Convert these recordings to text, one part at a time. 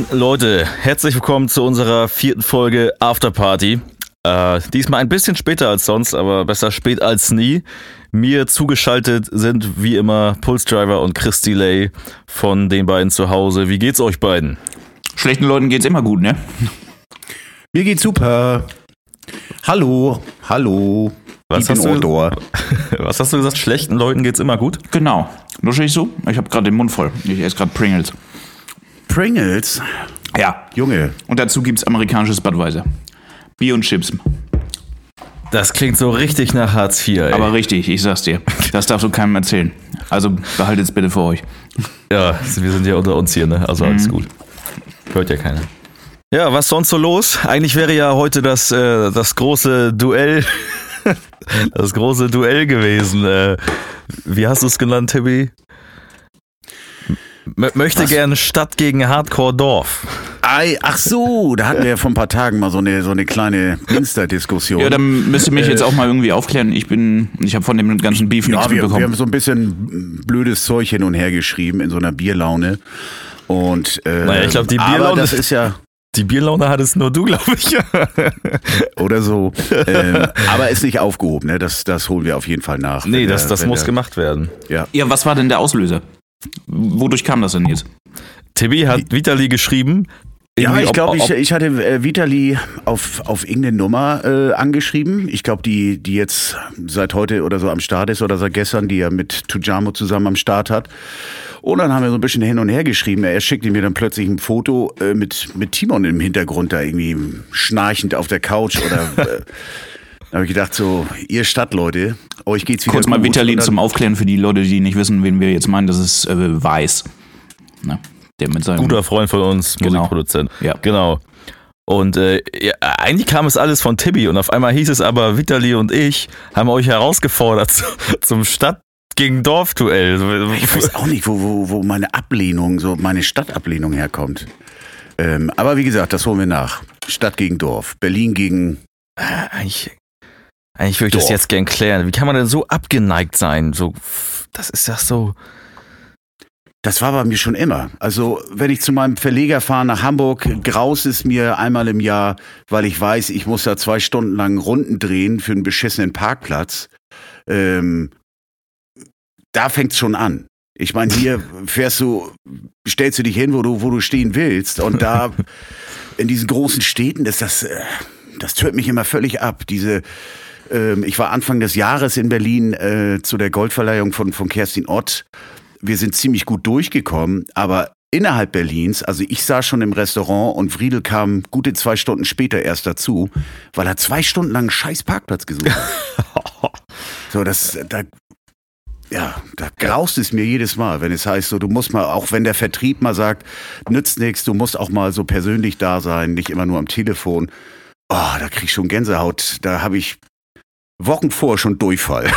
Moin Leute, herzlich willkommen zu unserer vierten Folge Afterparty. Äh, diesmal ein bisschen später als sonst, aber besser spät als nie. Mir zugeschaltet sind wie immer Pulse Driver und Chris Delay von den beiden zu Hause. Wie geht's euch beiden? Schlechten Leuten geht's immer gut, ne? Mir geht's super. Hallo, hallo. Was hast, du, was hast du gesagt? Schlechten Leuten geht's immer gut? Genau. Lusche ich so? Ich habe gerade den Mund voll. Ich esse gerade Pringles. Pringles? Ja. Junge. Und dazu gibt's amerikanisches Budweiser. Bier und Chips. Das klingt so richtig nach Hartz IV, ey. Aber richtig, ich sag's dir. Das darfst du keinem erzählen. Also behaltet's bitte für euch. Ja, wir sind ja unter uns hier, ne? Also alles mhm. gut. Hört ja keiner. Ja, was sonst so los? Eigentlich wäre ja heute das, äh, das große Duell das große Duell gewesen. Äh, wie hast du es genannt, Tibby? M möchte Was? gerne Stadt gegen Hardcore Dorf. Ach so, da hatten wir ja vor ein paar Tagen mal so eine, so eine kleine Insta-Diskussion. Ja, dann müsst ihr mich äh, jetzt auch mal irgendwie aufklären. Ich bin, ich habe von dem ganzen Beef ja, nichts wir, mitbekommen. Wir haben so ein bisschen blödes Zeug hin und her geschrieben in so einer Bierlaune. Und äh, naja, ich glaube, die Bierlaune das ist ja die Bierlaune hattest nur du, glaube ich. Oder so. Ähm, aber ist nicht aufgehoben, ne? Das, das holen wir auf jeden Fall nach. Nee, das, das muss der, gemacht werden. Ja. ja, was war denn der Auslöser? Wodurch kam das denn jetzt? Tibi hat Vitali geschrieben. Ja, ich glaube, ich, ich hatte äh, Vitali auf, auf irgendeine Nummer äh, angeschrieben. Ich glaube, die, die jetzt seit heute oder so am Start ist oder seit gestern, die er mit Tujamo zusammen am Start hat. Und dann haben wir so ein bisschen hin und her geschrieben. Er schickte mir dann plötzlich ein Foto äh, mit, mit Timon im Hintergrund da irgendwie schnarchend auf der Couch oder. Äh, da habe ich gedacht, so, ihr Stadtleute, euch geht's wieder Kurz mal Vitalin zum Aufklären für die Leute, die nicht wissen, wen wir jetzt meinen. Das ist äh, Weiß. Na, der mit seinem Guter Freund von uns, genau. Musikproduzent. Ja. Genau. Und äh, ja, eigentlich kam es alles von Tibi und auf einmal hieß es aber, Vitali und ich haben euch herausgefordert zum Stadt gegen Dorfduell. Ich weiß auch nicht, wo, wo, wo meine Ablehnung, so meine Stadtablehnung herkommt. Ähm, aber wie gesagt, das holen wir nach. Stadt gegen Dorf. Berlin gegen. Äh, eigentlich, eigentlich würde ich Dorf. das jetzt gern klären. Wie kann man denn so abgeneigt sein? So, das ist ja so. Das war bei mir schon immer. Also, wenn ich zu meinem Verleger fahre nach Hamburg, graus es mir einmal im Jahr, weil ich weiß, ich muss da zwei Stunden lang Runden drehen für einen beschissenen Parkplatz. Ähm, da fängt's schon an. Ich meine, hier fährst du, stellst du dich hin, wo du, wo du stehen willst. Und da in diesen großen Städten ist das, äh, das tört mich immer völlig ab. Diese, ähm, ich war Anfang des Jahres in Berlin äh, zu der Goldverleihung von, von Kerstin Ott. Wir sind ziemlich gut durchgekommen, aber innerhalb Berlins, also ich saß schon im Restaurant und Friedel kam gute zwei Stunden später erst dazu, weil er zwei Stunden lang einen scheiß Parkplatz gesucht hat. so, das, da ja, da graust es mir jedes Mal, wenn es heißt, so du musst mal, auch wenn der Vertrieb mal sagt, nützt nichts, du musst auch mal so persönlich da sein, nicht immer nur am Telefon. Oh, da krieg ich schon Gänsehaut. Da habe ich Wochen vor schon Durchfall.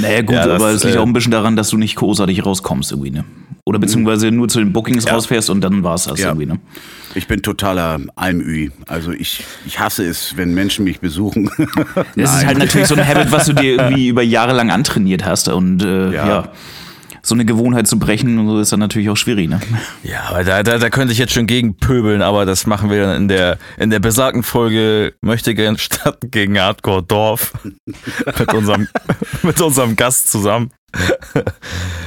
naja, gut, ja, das, aber es liegt äh, auch ein bisschen daran, dass du nicht großartig rauskommst irgendwie, ne? Oder beziehungsweise nur zu den Bookings ja. rausfährst und dann war es das ja. irgendwie, ne? Ich bin totaler Almüi. Also ich, ich hasse es, wenn Menschen mich besuchen. das ist halt natürlich so ein Habit, was du dir irgendwie über Jahre lang antrainiert hast und äh, ja. So eine Gewohnheit zu brechen und so ist dann natürlich auch schwierig, ne? Ja, aber da, da, da könnte ich jetzt schon gegen pöbeln, aber das machen wir dann in der, in der besagten Folge Möchte gern Stadt gegen Hardcore Dorf mit unserem, mit unserem Gast zusammen.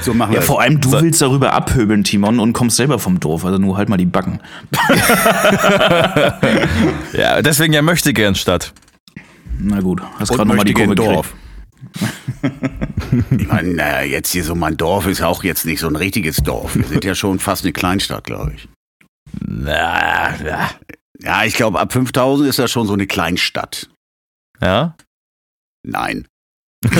So machen wir ja, vor allem du so. willst darüber abhöbeln, Timon, und kommst selber vom Dorf, also nur halt mal die Backen. ja, deswegen ja möchte gern Stadt. Na gut, hast gerade nochmal die Kurve Dorf. Ich meine, naja, jetzt hier so mein Dorf ist auch jetzt nicht so ein richtiges Dorf. Wir sind ja schon fast eine Kleinstadt, glaube ich. Na, na. Ja, ich glaube, ab 5000 ist das schon so eine Kleinstadt. Ja? Nein.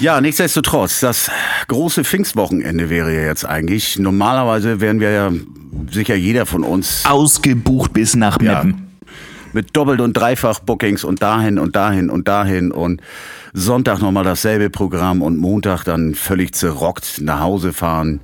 ja, nichtsdestotrotz, das große Pfingstwochenende wäre ja jetzt eigentlich. Normalerweise wären wir ja sicher jeder von uns ausgebucht bis nach Meppen. Ja, mit Doppelt- und Dreifach-Bookings und dahin und dahin und dahin und Sonntag nochmal dasselbe Programm und Montag dann völlig zerrockt nach Hause fahren.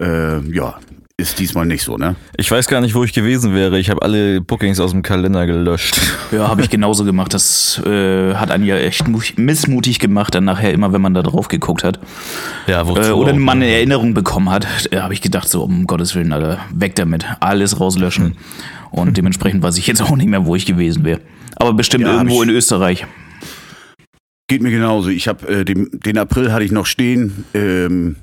Äh, ja, ist diesmal nicht so, ne? Ich weiß gar nicht, wo ich gewesen wäre. Ich habe alle Bookings aus dem Kalender gelöscht. Ja, habe ich genauso gemacht. Das äh, hat einen ja echt missmutig gemacht, dann nachher immer, wenn man da drauf geguckt hat. Ja, wozu äh, Oder man eine Erinnerung bekommen hat, äh, habe ich gedacht, so, um Gottes Willen, Alter, weg damit. Alles rauslöschen. Hm. Und dementsprechend weiß ich jetzt auch nicht mehr, wo ich gewesen wäre. Aber bestimmt ja, irgendwo in Österreich. Geht mir genauso. Ich habe äh, den, den April hatte ich noch stehen. Ähm,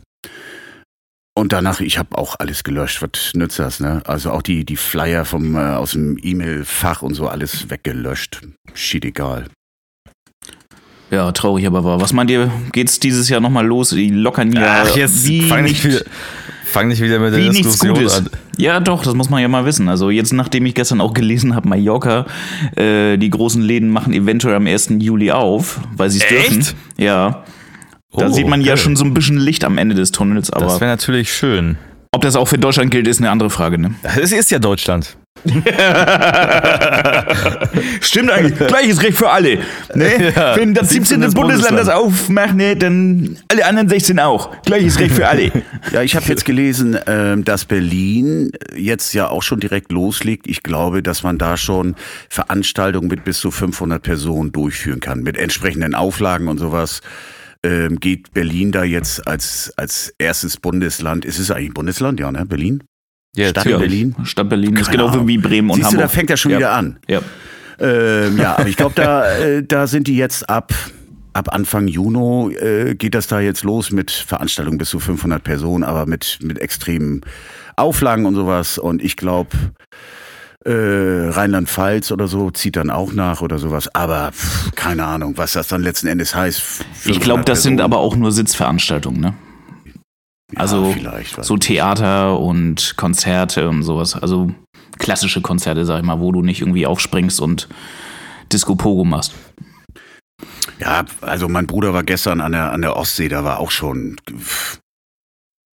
und danach, ich habe auch alles gelöscht. Was nützt das, ne? Also auch die, die Flyer vom, äh, aus dem E-Mail-Fach und so alles weggelöscht. Schied egal. Ja, traurig aber war. Was meint ihr, geht's dieses Jahr nochmal los? Die lockern ja Ach, jetzt wie fang nicht, wieder, fang nicht wieder mit der Diskussion an. Ja, doch, das muss man ja mal wissen. Also jetzt, nachdem ich gestern auch gelesen habe, Mallorca, äh, die großen Läden machen eventuell am 1. Juli auf, weil sie es dürfen. Ja. Da oh, sieht man okay. ja schon so ein bisschen Licht am Ende des Tunnels. Aber das wäre natürlich schön. Ob das auch für Deutschland gilt, ist eine andere Frage. Ne? Es ist ja Deutschland. Stimmt eigentlich. Gleiches Recht für alle. Ne? Ja, Wenn das 17. Bundesland, Bundesland das aufmacht, ne, dann alle anderen 16 auch. Gleiches Recht für alle. Ja, ich habe jetzt gelesen, ähm, dass Berlin jetzt ja auch schon direkt loslegt. Ich glaube, dass man da schon Veranstaltungen mit bis zu 500 Personen durchführen kann, mit entsprechenden Auflagen und sowas. Ähm, geht Berlin da jetzt als, als erstes Bundesland, ist es eigentlich ein Bundesland, ja, ne? Berlin? Ja, Stadt Berlin. Stadt Berlin ist genau wie Bremen und Siehst Hamburg. Du, da fängt er schon ja. wieder an. Ja. Ähm, ja, aber ich glaube, da, äh, da sind die jetzt ab, ab Anfang Juni äh, geht das da jetzt los mit Veranstaltungen bis zu 500 Personen, aber mit, mit extremen Auflagen und sowas. Und ich glaube, äh, Rheinland-Pfalz oder so zieht dann auch nach oder sowas. Aber pff, keine Ahnung, was das dann letzten Endes heißt. Ich glaube, das Personen. sind aber auch nur Sitzveranstaltungen, ne? Also so Theater und Konzerte und sowas. Also klassische Konzerte, sag ich mal, wo du nicht irgendwie aufspringst und Disco Pogo machst. Ja, also mein Bruder war gestern an der, an der Ostsee, da war auch schon.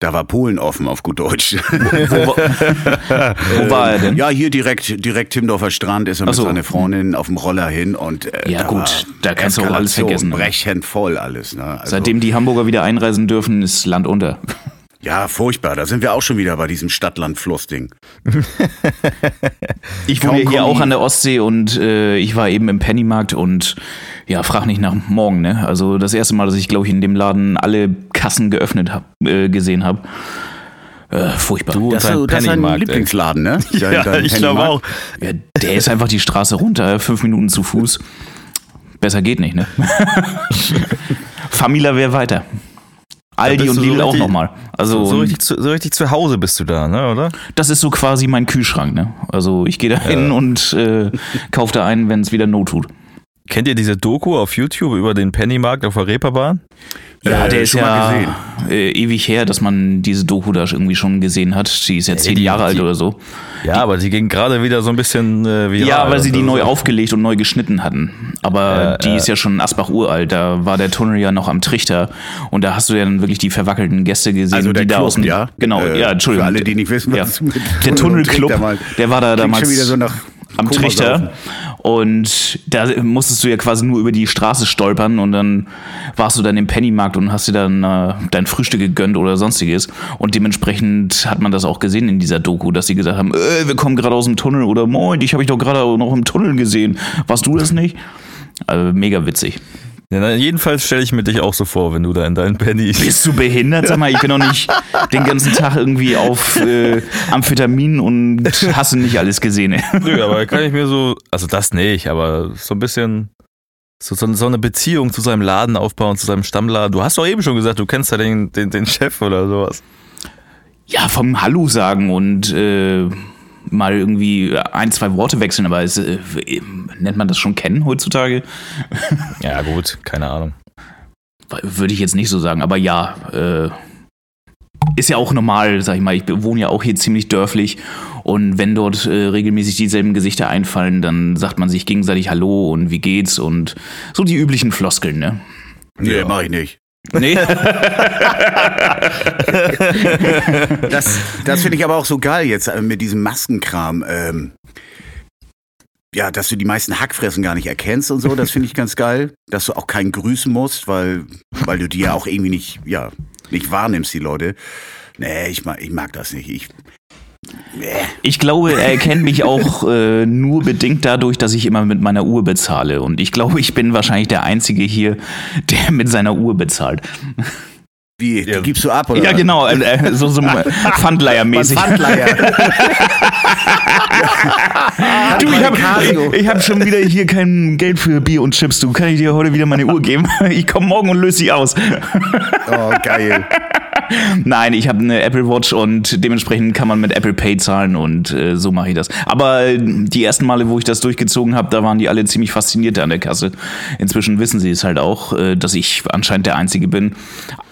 Da war Polen offen, auf gut Deutsch. wo, wo, war er denn? Ja, hier direkt, direkt Timdorfer Strand ist er mit so. seiner Freundin auf dem Roller hin und äh, Ja, da gut, da kannst du auch alles vergessen. Ne? Brechend voll alles. Ne? Also, Seitdem die Hamburger wieder einreisen dürfen, ist Land unter. Ja, furchtbar. Da sind wir auch schon wieder bei diesem Stadt-Land-Fluss-Ding. ich wohne hier auch an der Ostsee und äh, ich war eben im Pennymarkt und ja, frag nicht nach morgen, ne? Also das erste Mal, dass ich, glaube ich, in dem Laden alle Kassen geöffnet hab, äh, gesehen habe. Äh, furchtbar. Du, das, ist dein Lieblingsladen, ne? ja, ich glaube auch. Ja, der ist einfach die Straße runter, fünf Minuten zu Fuß. Besser geht nicht, ne? Famila wäre weiter. Aldi und Lidl so auch nochmal. Also so richtig, zu, so richtig zu Hause bist du da, ne, oder? Das ist so quasi mein Kühlschrank, ne? Also ich gehe da hin ja. und äh, kaufe da einen, wenn es wieder Not tut. Kennt ihr diese Doku auf YouTube über den Pennymarkt auf der Reeperbahn? Ja, äh, der ist ja äh, ewig her, dass man diese Doku da irgendwie schon gesehen hat. Die ist ja zehn Jahre alt oder so. Ja, aber die ging gerade wieder so ein bisschen äh, viral. Ja, weil sie die neu aufgelegt und neu geschnitten hatten. Aber ja, die ist ja schon Asbach uralt. Da war der Tunnel ja noch am Trichter und da hast du ja dann wirklich die verwackelten Gäste gesehen, also die da außen. Ja, genau. Äh, ja, Entschuldigung. Für alle, die nicht wissen, was ja. Der Tunnelclub, der war da damals. Schon wieder so nach am Trichter. Und da musstest du ja quasi nur über die Straße stolpern und dann warst du dann im Pennymarkt und hast dir dann äh, dein Frühstück gegönnt oder sonstiges. Und dementsprechend hat man das auch gesehen in dieser Doku, dass sie gesagt haben, äh, wir kommen gerade aus dem Tunnel oder moin, dich habe ich doch gerade noch im Tunnel gesehen. Warst du das nicht? Also mega witzig. Ja, jedenfalls stelle ich mir dich auch so vor, wenn du da in deinen Penny. Bist du behindert? Sag mal, ich bin doch nicht den ganzen Tag irgendwie auf äh, Amphetamin und hasse nicht alles gesehen. Nö, aber kann ich mir so, also das nicht, aber so ein bisschen so, so, so, eine Beziehung zu seinem Laden aufbauen, zu seinem Stammladen. Du hast doch eben schon gesagt, du kennst ja den, den, den Chef oder sowas. Ja, vom Hallo sagen und äh, mal irgendwie ein, zwei Worte wechseln, aber es, äh, nennt man das schon kennen heutzutage? ja, gut, keine Ahnung. Würde ich jetzt nicht so sagen, aber ja, äh, ist ja auch normal, sag ich mal. Ich wohne ja auch hier ziemlich dörflich und wenn dort äh, regelmäßig dieselben Gesichter einfallen, dann sagt man sich gegenseitig Hallo und wie geht's und so die üblichen Floskeln, ne? Nee, ja. mach ich nicht. Nee. das das finde ich aber auch so geil jetzt äh, mit diesem Maskenkram. Ähm, ja, dass du die meisten Hackfressen gar nicht erkennst und so, das finde ich ganz geil. Dass du auch keinen grüßen musst, weil, weil du die ja auch irgendwie nicht, ja, nicht wahrnimmst, die Leute. Nee, ich mag, ich mag das nicht. Ich, Ich glaube, er kennt mich auch äh, nur bedingt dadurch, dass ich immer mit meiner Uhr bezahle. Und ich glaube, ich bin wahrscheinlich der Einzige hier, der mit seiner Uhr bezahlt. Wie, ja. gibst du ab, oder? Ja, genau, äh, äh so, so Pfandleiher-mäßig. Pfandleier. du, ich habe hab schon wieder hier kein Geld für Bier und Chips. Du, kann ich dir heute wieder meine Uhr geben? Ich komme morgen und löse sie aus. oh, geil. Nein, ich habe eine Apple Watch und dementsprechend kann man mit Apple Pay zahlen und äh, so mache ich das. Aber äh, die ersten Male, wo ich das durchgezogen habe, da waren die alle ziemlich fasziniert an der Kasse. Inzwischen wissen sie es halt auch, äh, dass ich anscheinend der Einzige bin.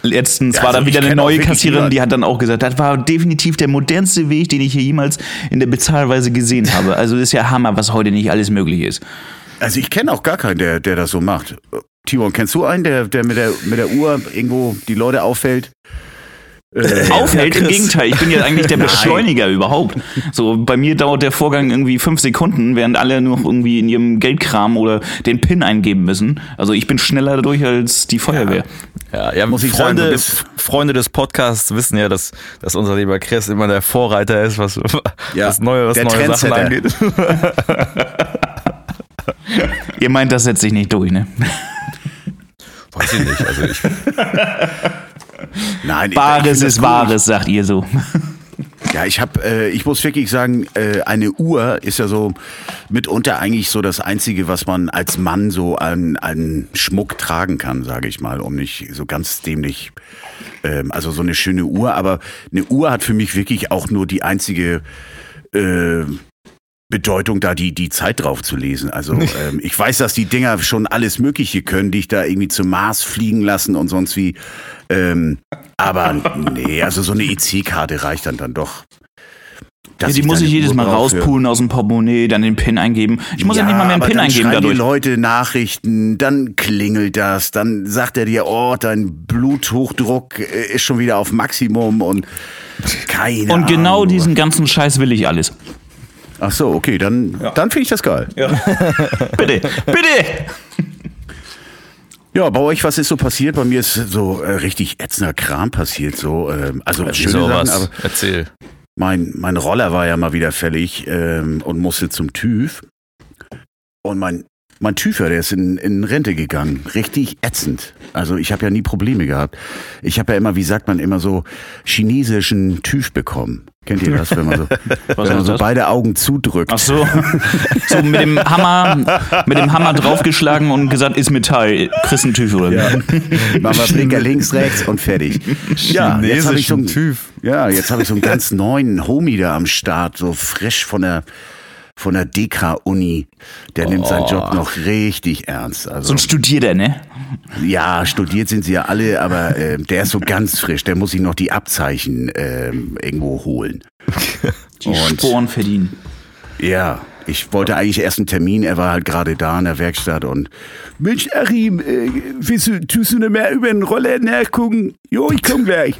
Letztens ja, war also da wieder eine neue Kassiererin, die hat dann auch gesagt, das war definitiv der modernste Weg, den ich hier jemals in der Bezahlweise gesehen habe. Also ist ja Hammer, was heute nicht alles möglich ist. Also ich kenne auch gar keinen, der, der das so macht. Timon, kennst du einen, der, der mit der mit der Uhr irgendwo die Leute auffällt? Äh, aufhält. Im Gegenteil, ich bin ja eigentlich der Beschleuniger überhaupt. So, bei mir dauert der Vorgang irgendwie fünf Sekunden, während alle noch irgendwie in ihrem Geldkram oder den PIN eingeben müssen. Also ich bin schneller dadurch als die Feuerwehr. Ja, ja, muss ich Freunde, sagen, Freunde des Podcasts wissen ja, dass, dass unser lieber Chris immer der Vorreiter ist, was, ja, was neue, was neue Sachen angeht. Ihr meint, das setzt sich nicht durch, ne? Weiß ich nicht. Also ich. Nein, Bares ist Wahres, sagt ihr so. Ja, ich habe, äh, ich muss wirklich sagen, äh, eine Uhr ist ja so mitunter eigentlich so das Einzige, was man als Mann so an, an Schmuck tragen kann, sage ich mal, um nicht so ganz dämlich, ähm, also so eine schöne Uhr. Aber eine Uhr hat für mich wirklich auch nur die einzige äh, Bedeutung, da die, die Zeit drauf zu lesen. Also ähm, ich weiß, dass die Dinger schon alles Mögliche können, die ich da irgendwie zum Mars fliegen lassen und sonst wie. Ähm, aber nee, also so eine EC-Karte reicht dann dann doch. Ja, die muss ich jedes Mal rauspulen aus dem Portemonnaie, dann den PIN eingeben. Ich muss ja, ja nicht mal mehr einen PIN eingeben dadurch. die Leute Nachrichten, dann klingelt das, dann sagt er dir, oh, dein Bluthochdruck äh, ist schon wieder auf Maximum und keine Und genau Ahnung. diesen ganzen Scheiß will ich alles. Ach so, okay, dann, ja. dann finde ich das geil. Ja. bitte, bitte! Ja, bei euch, was ist so passiert? Bei mir ist so äh, richtig ätzender Kram passiert. So, ähm, also ja, schöne Sachen, aber Erzähl. Mein, mein Roller war ja mal wieder fällig ähm, und musste zum TÜV. Und mein, mein Tüfer, der ist in, in Rente gegangen. Richtig ätzend. Also ich habe ja nie Probleme gehabt. Ich habe ja immer, wie sagt man, immer so chinesischen TÜV bekommen. Kennt ihr das, wenn man so, wenn man so beide Augen zudrückt? Ach so. so mit dem Hammer, mit dem Hammer draufgeschlagen und gesagt, ist Metall, kriegst einen TÜV oder ja. Machen wir Blinker links, rechts und fertig. Ja, jetzt habe ich so einen. Ja, jetzt habe ich so einen ganz neuen Homie da am Start, so frisch von der von der DK-Uni. Der oh. nimmt seinen Job oh. noch richtig ernst. Also, so ein Studierter, ne? Ja, studiert sind sie ja alle, aber äh, der ist so ganz frisch. Der muss sich noch die Abzeichen äh, irgendwo holen. Die Und, Sporen verdienen. Ja, ich wollte eigentlich erst einen Termin, er war halt gerade da in der Werkstatt und Mensch, Achim, äh, willst du, tust du noch mehr über den Roller nachgucken? Jo, ich komm gleich.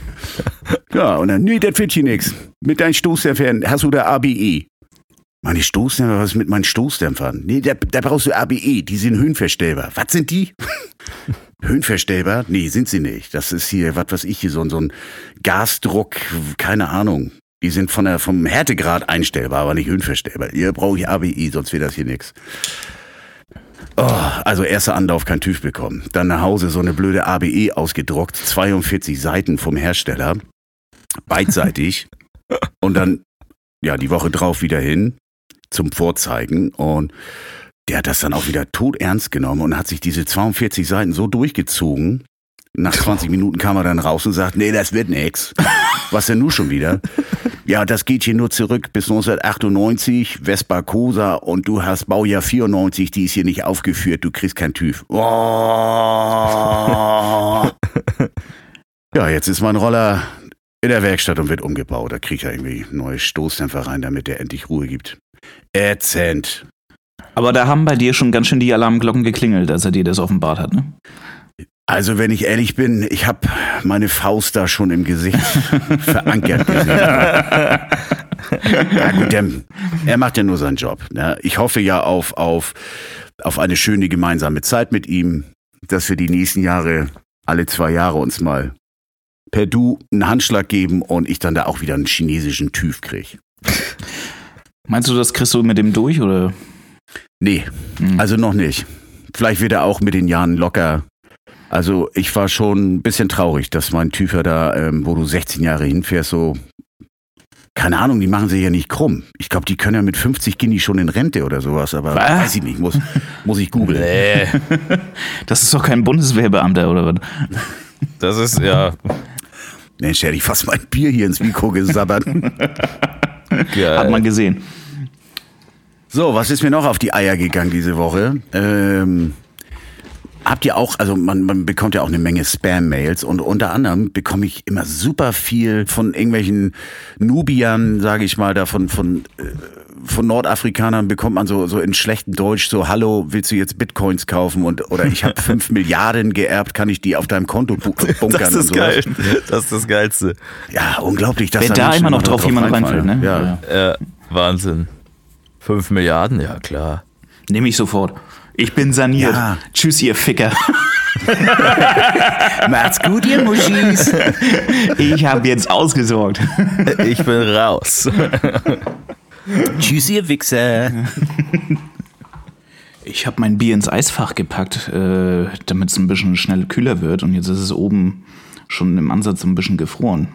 ja, und dann, nee, das wird hier nix. Mit deinen Stoßdämpfern hast du da ABE. Meine Stoßdämpfer, was ist mit meinen Stoßdämpfern? Nee, da, da brauchst du ABE, die sind höhenverstellbar. Was sind die? höhenverstellbar? Nee, sind sie nicht. Das ist hier, was weiß ich, hier so, so ein Gasdruck, keine Ahnung. Die sind von der, vom Härtegrad einstellbar, aber nicht höhenverstellbar. Hier brauche ich ABE, sonst wird das hier nix. Oh, also erster Anlauf kein TÜV bekommen. Dann nach Hause so eine blöde ABE ausgedruckt, 42 Seiten vom Hersteller, beidseitig. Und dann, ja, die Woche drauf wieder hin, zum Vorzeigen und der hat das dann auch wieder todernst genommen und hat sich diese 42 Seiten so durchgezogen. Nach 20 Minuten kam er dann raus und sagt, nee, das wird nix. Was denn nun schon wieder? Ja, das geht hier nur zurück bis 1998, Vespa Cosa und du hast Baujahr 94, die ist hier nicht aufgeführt, du kriegst kein TÜV. Oh. ja, jetzt ist mein Roller in der Werkstatt und wird umgebaut. Da kriegt er irgendwie neue Stoßdämpfer rein, damit er endlich Ruhe gibt. Ätzend. Aber da haben bei dir schon ganz schön die Alarmglocken geklingelt, als er dir das offenbart hat, ne? Also wenn ich ehrlich bin, ich habe meine Faust da schon im Gesicht verankert gesehen. ja gut, der, er macht ja nur seinen Job. Ne? Ich hoffe ja auf, auf, auf eine schöne gemeinsame Zeit mit ihm, dass wir die nächsten Jahre, alle zwei Jahre uns mal per Du einen Handschlag geben und ich dann da auch wieder einen chinesischen TÜV kriege. Meinst du, das kriegst du mit dem durch oder? Nee, mhm. also noch nicht. Vielleicht wird er auch mit den Jahren locker. Also ich war schon ein bisschen traurig, dass mein Tüfer da, ähm, wo du 16 Jahre hinfährst, so keine Ahnung, die machen sich ja nicht krumm. Ich glaube, die können ja mit 50 Gini schon in Rente oder sowas, aber was? weiß ich nicht, muss, muss ich googeln. Nee. Das ist doch kein Bundeswehrbeamter oder was? Das ist ja. Mensch, hätte ich fast mein Bier hier ins Mikro gesabbert. Geil. Hat man gesehen. So, was ist mir noch auf die Eier gegangen diese Woche? Ähm, Habt ihr auch, also man, man bekommt ja auch eine Menge Spam-Mails und unter anderem bekomme ich immer super viel von irgendwelchen Nubiern, sage ich mal, davon von, äh, von Nordafrikanern bekommt man so, so in schlechtem Deutsch so, hallo, willst du jetzt Bitcoins kaufen und oder ich habe fünf Milliarden geerbt, kann ich die auf deinem Konto bunkern? Das ist geil. Das ist das Geilste. Ja, unglaublich. Dass Wenn da, da immer noch drauf jemand reinfällt, ne? Ja. ja. Wahnsinn. Fünf Milliarden, ja klar. Nehme ich sofort. Ich bin saniert. Ja. Tschüss, ihr Ficker. Macht's gut, ihr Muschis. Ich habe jetzt ausgesorgt. Ich bin raus. Tschüss, ihr Wichser. Ich habe mein Bier ins Eisfach gepackt, äh, damit es ein bisschen schnell kühler wird. Und jetzt ist es oben schon im Ansatz ein bisschen gefroren.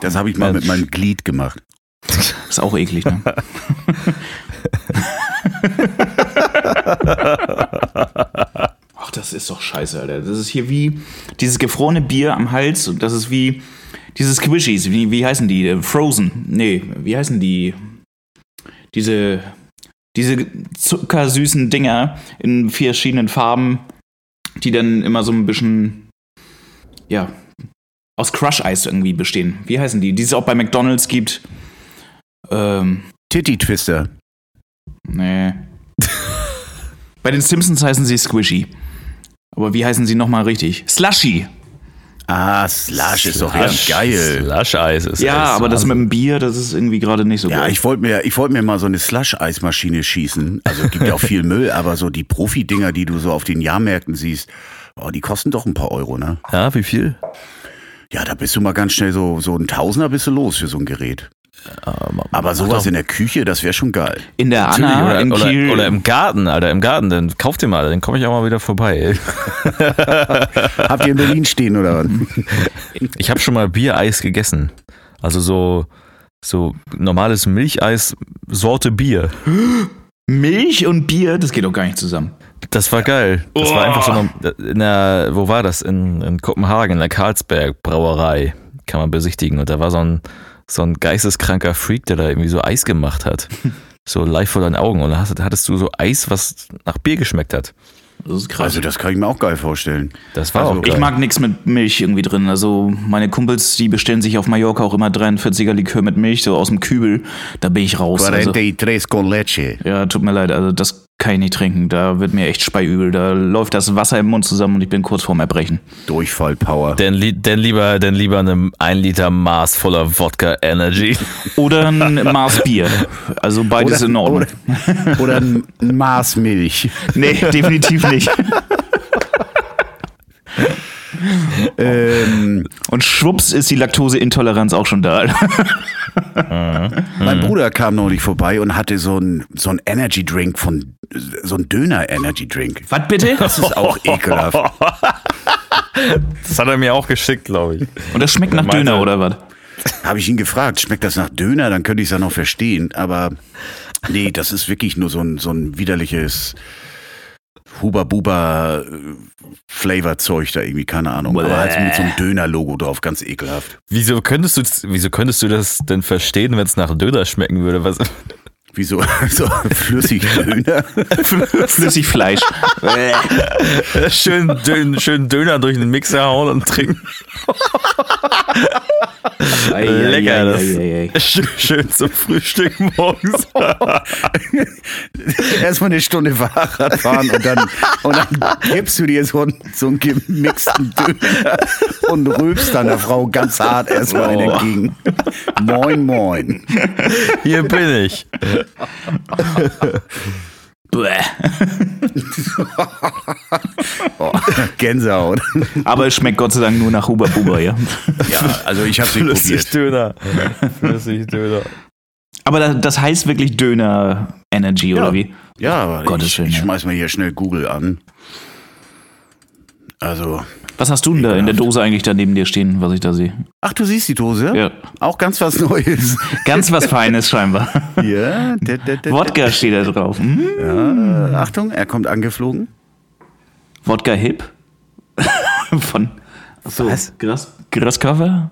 Das habe ich mal mit meinem Glied gemacht. Ist auch eklig, ne? Ach, das ist doch scheiße, Alter. Das ist hier wie dieses gefrorene Bier am Hals und das ist wie diese Squishies. Wie, wie heißen die? Äh, Frozen. Nee, wie heißen die? Diese, diese zuckersüßen Dinger in verschiedenen Farben, die dann immer so ein bisschen, ja, aus Crush-Eis irgendwie bestehen. Wie heißen die? Die es auch bei McDonalds gibt. Ähm, Titty Twister. Nee. Bei den Simpsons heißen sie Squishy. Aber wie heißen sie nochmal richtig? Slushy. Ah, Slush ist doch ganz geil. Slush-Eis ist Ja, aber das mit dem Bier, das ist irgendwie gerade nicht so ja, geil. Ja, ich wollte mir, ich mir mal so eine Slush-Eismaschine schießen. Also es gibt ja auch viel Müll, aber so die Profi-Dinger, die du so auf den Jahrmärkten siehst, oh, die kosten doch ein paar Euro, ne? Ja, wie viel? Ja, da bist du mal ganz schnell so, so ein Tausender bist du los für so ein Gerät. Aber sowas in der Küche, das wäre schon geil. In der Anna, oder, in Kiel. Oder, oder, im Garten, Alter, im Garten, dann kauft ihr mal, dann komme ich auch mal wieder vorbei. Habt ihr in Berlin stehen oder was? Ich habe schon mal Biereis gegessen. Also so, so normales Milcheis, Sorte Bier. Milch und Bier, das geht doch gar nicht zusammen. Das war geil. Das oh. war einfach so eine, in der, wo war das? In, in Kopenhagen, in der Karlsberg Brauerei. Kann man besichtigen. Und da war so ein, so ein geisteskranker Freak, der da irgendwie so Eis gemacht hat. so live vor deinen Augen. Und dann hattest du so Eis, was nach Bier geschmeckt hat. Das ist krass. Also das kann ich mir auch geil vorstellen. Das war also, auch geil. Ich mag nichts mit Milch irgendwie drin. Also meine Kumpels, die bestellen sich auf Mallorca auch immer 43er Likör mit Milch, so aus dem Kübel. Da bin ich raus. 43 also, con leche. Ja, tut mir leid. Also das kann ich nicht trinken. Da wird mir echt speiübel. Da läuft das Wasser im Mund zusammen und ich bin kurz vorm Erbrechen. Durchfallpower. Denn, denn, lieber, denn lieber eine 1 Liter Maß voller Wodka Energy. Oder ein Maß Bier. Also beides oder, in Ordnung. Oder, oder ein Maß Milch. Nee, definitiv nicht. ähm, und schwupps ist die Laktoseintoleranz auch schon da. Mein Bruder kam neulich vorbei und hatte so ein, so ein Energy Drink von, so ein Döner Energy Drink. Was bitte? Das ist auch ekelhaft. Das hat er mir auch geschickt, glaube ich. Und das schmeckt nach Döner oder was? Habe ich ihn gefragt, schmeckt das nach Döner? Dann könnte ich es ja noch verstehen. Aber nee, das ist wirklich nur so ein, so ein widerliches Huba-Buba Flavor-Zeug da irgendwie, keine Ahnung. Bäh. Aber halt mit so einem Döner-Logo drauf, ganz ekelhaft. Wieso könntest du, wieso könntest du das denn verstehen, wenn es nach Döner schmecken würde? Was? Wieso? So flüssig Döner? flüssig Fleisch. schön, Dön schön Döner durch den Mixer hauen und trinken. Ei, Lecker, das. Ei, ei, schön zum Frühstück morgens. Erstmal eine Stunde Fahrrad fahren und dann, und dann gibst du dir so einen, so einen gemixten Döner und rülpst deiner Frau ganz hart erstmal oh. entgegen. Moin, moin. Hier bin ich. Oh, Gänsehaut. Aber es schmeckt Gott sei Dank nur nach Huber Buber, ja? Ja, also ich habe sie probiert. Döner. Flüssig Döner. Aber das heißt wirklich Döner Energy, ja. oder wie? Ja, aber Gottes ich, Willen, ich schmeiß mal hier schnell Google an. Also. Was hast du denn da in der Dose eigentlich da neben dir stehen, was ich da sehe? Ach, du siehst die Dose? Ja. Auch ganz was Neues. Ganz was Feines scheinbar. Ja. Da, da, da, Wodka steht da drauf. Mm. Ja, Achtung, er kommt angeflogen. Wodka Hip? Von so, was? Gras, Grascover?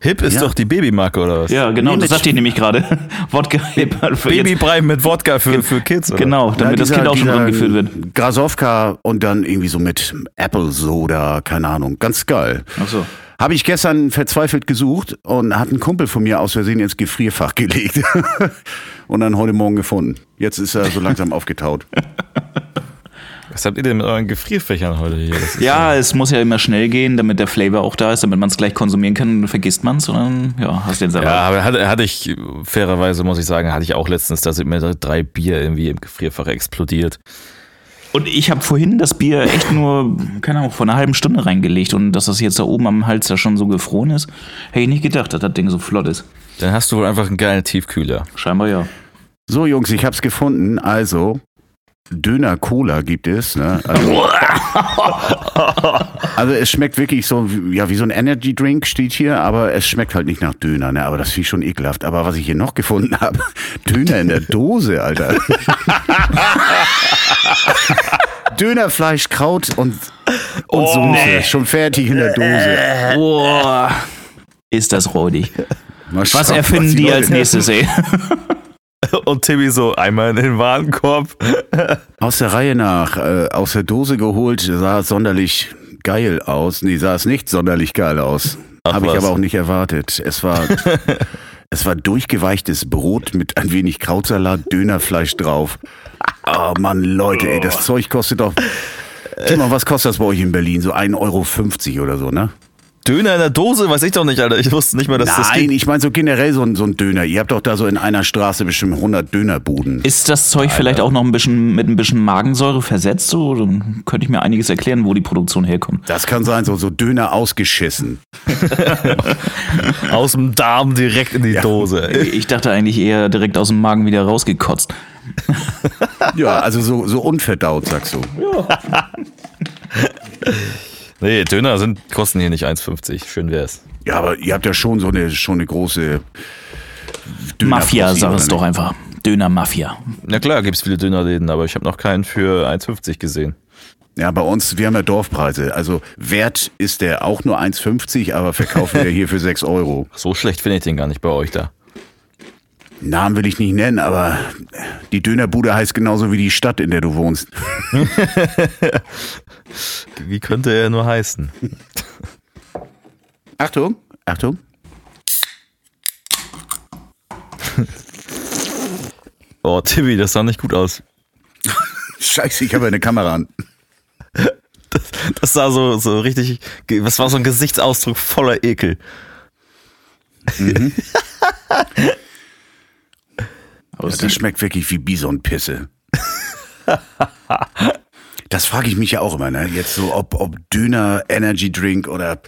Hip ist ja. doch die Babymarke, oder was? Ja, genau, nee, das sagte ich nämlich gerade. Wodka Hip. Babybrei mit Wodka für, für Kids, oder? Genau, damit ja, dieser, das Kind auch schon rangeführt wird. Grasowka und dann irgendwie so mit Apple Soda, keine Ahnung. Ganz geil. Ach so. Habe ich gestern verzweifelt gesucht und hat ein Kumpel von mir aus Versehen ins Gefrierfach gelegt. und dann heute Morgen gefunden. Jetzt ist er so langsam aufgetaut. Was habt ihr denn mit euren Gefrierfächern heute hier? Ja, so. es muss ja immer schnell gehen, damit der Flavor auch da ist, damit man es gleich konsumieren kann und dann vergisst man es und dann ja, hast du den selber. Ja, aber hatte, hatte ich, fairerweise muss ich sagen, hatte ich auch letztens, da sind mir drei Bier irgendwie im Gefrierfach explodiert. Und ich habe vorhin das Bier echt nur, keine Ahnung, vor einer halben Stunde reingelegt und dass das jetzt da oben am Hals da schon so gefroren ist, hätte ich nicht gedacht, dass das Ding so flott ist. Dann hast du wohl einfach einen geilen Tiefkühler. Scheinbar ja. So, Jungs, ich hab's gefunden. Also, Döner Cola gibt es. Ne? Also, also, es schmeckt wirklich so, ja, wie so ein Energy Drink steht hier, aber es schmeckt halt nicht nach Döner, ne? Aber das finde ich schon ekelhaft. Aber was ich hier noch gefunden habe, Döner in der Dose, Alter. Dönerfleisch, Kraut und, und oh, Soße. Nee. Schon fertig in der Dose. Boah. Ist das räudig. Was erfinden was die, die als nächstes, ey? Und Timmy so einmal in den Warenkorb. Aus der Reihe nach, äh, aus der Dose geholt, sah es sonderlich geil aus. Nee, sah es nicht sonderlich geil aus. Habe ich aber auch nicht erwartet. Es war, es war durchgeweichtes Brot mit ein wenig Krautsalat, Dönerfleisch drauf. Oh Mann, Leute, ey, das Zeug kostet doch. Timo, was kostet das bei euch in Berlin? So 1,50 Euro oder so, ne? Döner in der Dose, weiß ich doch nicht, Alter. Ich wusste nicht mal, dass Nein, das Nein, ich meine so generell so ein, so ein Döner. Ihr habt doch da so in einer Straße bestimmt 100 Dönerbuden. Ist das Zeug Alter. vielleicht auch noch ein bisschen mit ein bisschen Magensäure versetzt? So, dann könnte ich mir einiges erklären, wo die Produktion herkommt. Das kann sein, so, so Döner ausgeschissen. aus dem Darm direkt in die ja. Dose. Ich dachte eigentlich eher direkt aus dem Magen wieder rausgekotzt. ja, also so, so unverdaut, sagst du. Ja. Nee, Döner sind, kosten hier nicht 1,50. Schön wär's. Ja, aber ihr habt ja schon so eine, schon eine große Döner Mafia, sag es doch einfach. Döner-Mafia. Na klar, gibt's viele Dönerläden, aber ich habe noch keinen für 1,50 gesehen. Ja, bei uns, wir haben ja Dorfpreise. Also wert ist der auch nur 1,50, aber verkaufen wir hier für 6 Euro. So schlecht finde ich den gar nicht bei euch da. Namen will ich nicht nennen, aber die Dönerbude heißt genauso wie die Stadt, in der du wohnst. wie könnte er nur heißen? Achtung, Achtung. Oh, Timmy, das sah nicht gut aus. Scheiße, ich habe eine Kamera an. Das, das, sah so, so richtig, was war so ein Gesichtsausdruck voller Ekel. Mhm. Ja, das schmeckt wirklich wie Bisonpisse. das frage ich mich ja auch immer, ne? Jetzt so, ob, ob Döner, Energy Drink oder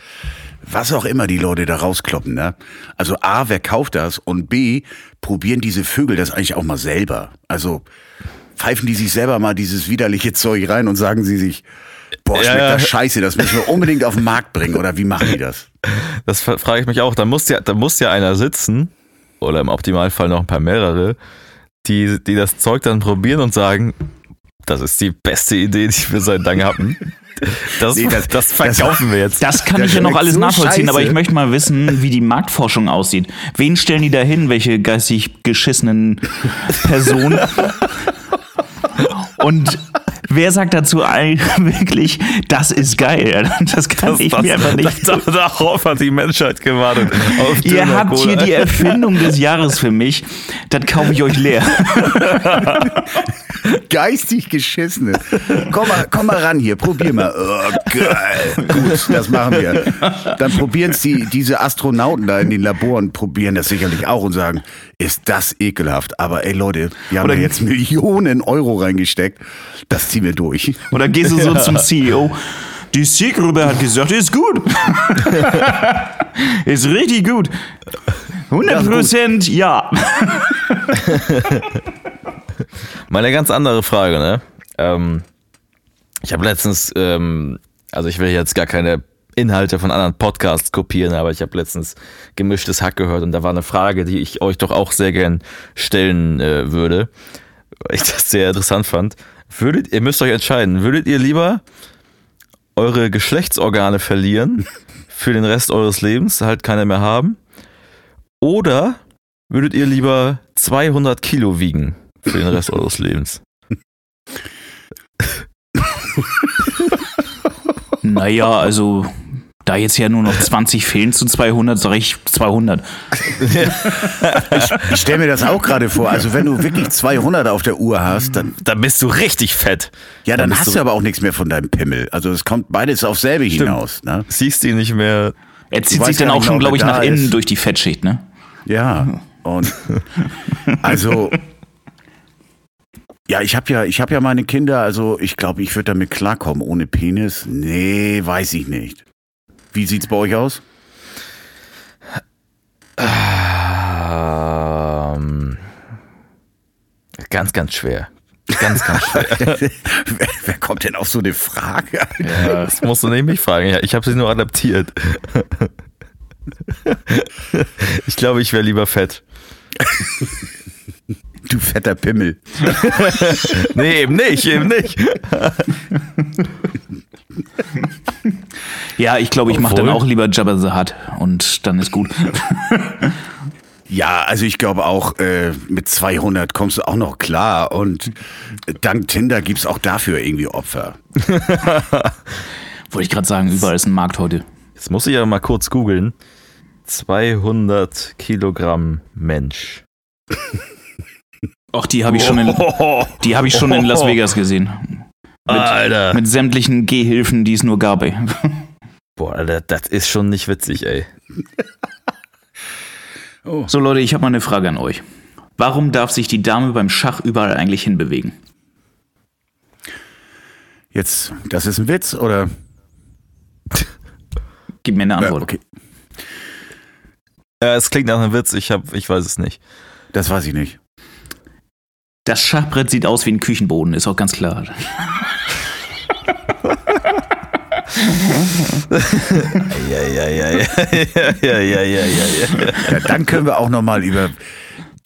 was auch immer die Leute da rauskloppen, ne? Also A, wer kauft das? Und B, probieren diese Vögel das eigentlich auch mal selber? Also pfeifen die sich selber mal dieses widerliche Zeug rein und sagen sie sich, boah, schmeckt ja, das scheiße, das müssen wir unbedingt auf den Markt bringen oder wie machen die das? Das frage ich mich auch. Da muss ja, da muss ja einer sitzen oder im Optimalfall noch ein paar mehrere, die, die das Zeug dann probieren und sagen, das ist die beste Idee, die wir seit langem hatten. Das, nee, das, das, verkaufen das, wir jetzt. Das kann ich ja noch alles so nachvollziehen, scheiße. aber ich möchte mal wissen, wie die Marktforschung aussieht. Wen stellen die da hin? Welche geistig geschissenen Personen? Und Wer sagt dazu wirklich, das ist geil? Das kann das, ich das, mir einfach nicht. Das, darauf hat die Menschheit gewartet. Ihr habt hier die Erfindung des Jahres für mich. Das kaufe ich euch leer. Geistig geschissene. Komm mal, komm mal ran hier, probier mal. Oh, geil. Gut, das machen wir. Dann probieren es die, diese Astronauten da in den Laboren, probieren das sicherlich auch und sagen, ist das ekelhaft. Aber ey Leute, wir haben Oder da jetzt Millionen Euro reingesteckt. Das ziehen wir durch. Oder gehst du so ja. zum CEO? Die Zielgruppe hat gesagt, ist gut. ist richtig gut. 100 Prozent ja. Mal eine ganz andere Frage, ne? Ähm, ich habe letztens, ähm, also ich will jetzt gar keine Inhalte von anderen Podcasts kopieren, aber ich habe letztens gemischtes Hack gehört und da war eine Frage, die ich euch doch auch sehr gern stellen äh, würde, weil ich das sehr interessant fand. Würdet, ihr müsst euch entscheiden, würdet ihr lieber eure Geschlechtsorgane verlieren für den Rest eures Lebens, halt keine mehr haben? Oder würdet ihr lieber 200 Kilo wiegen für den Rest eures Lebens? naja, also da jetzt ja nur noch 20 fehlen zu 200, sage ich 200. ich, ich stelle mir das auch gerade vor. Also wenn du wirklich 200 auf der Uhr hast, dann... Dann bist du richtig fett. Ja, dann, dann hast du aber auch nichts mehr von deinem Pimmel. Also es kommt beides auf selbe Stimmt. hinaus. Ne? Siehst du ihn nicht mehr... Er zieht sich dann auch schon, glaube ich, nach innen ist. durch die Fettschicht, ne? Ja, und also... Ja, ich habe ja, ich habe ja meine Kinder, also ich glaube, ich würde damit klarkommen ohne Penis. Nee, weiß ich nicht. Wie sieht's bei euch aus? Ähm, ganz, ganz schwer. Ganz, ganz schwer. wer, wer, kommt denn auf so eine Frage? Ja, das musst du nämlich fragen. Ja, ich habe sie nur adaptiert. Ich glaube, ich wäre lieber fett. Du fetter Pimmel. nee, eben nicht, eben nicht. ja, ich glaube, ich mache dann auch lieber Jabba the Hutt und dann ist gut. Ja, also ich glaube auch, äh, mit 200 kommst du auch noch klar und dank Tinder gibt es auch dafür irgendwie Opfer. Wollte ich gerade sagen, überall ist ein Markt heute. Jetzt muss ich ja mal kurz googeln. 200 Kilogramm Mensch. Ach, die habe ich schon in, die habe ich schon in Las Vegas gesehen. Mit, Alter. Mit sämtlichen Gehhilfen, die es nur gab, ey. Boah, Alter, das ist schon nicht witzig, ey. oh. So, Leute, ich habe mal eine Frage an euch. Warum darf sich die Dame beim Schach überall eigentlich hinbewegen? Jetzt, das ist ein Witz, oder? Gib mir eine Antwort. Ja, okay. Ja, es klingt nach einem Witz, ich, hab, ich weiß es nicht. Das weiß ich nicht. Das Schachbrett sieht aus wie ein Küchenboden, ist auch ganz klar. ja, ja, ja, ja, ja, ja, ja, ja, ja. Dann können wir auch noch mal über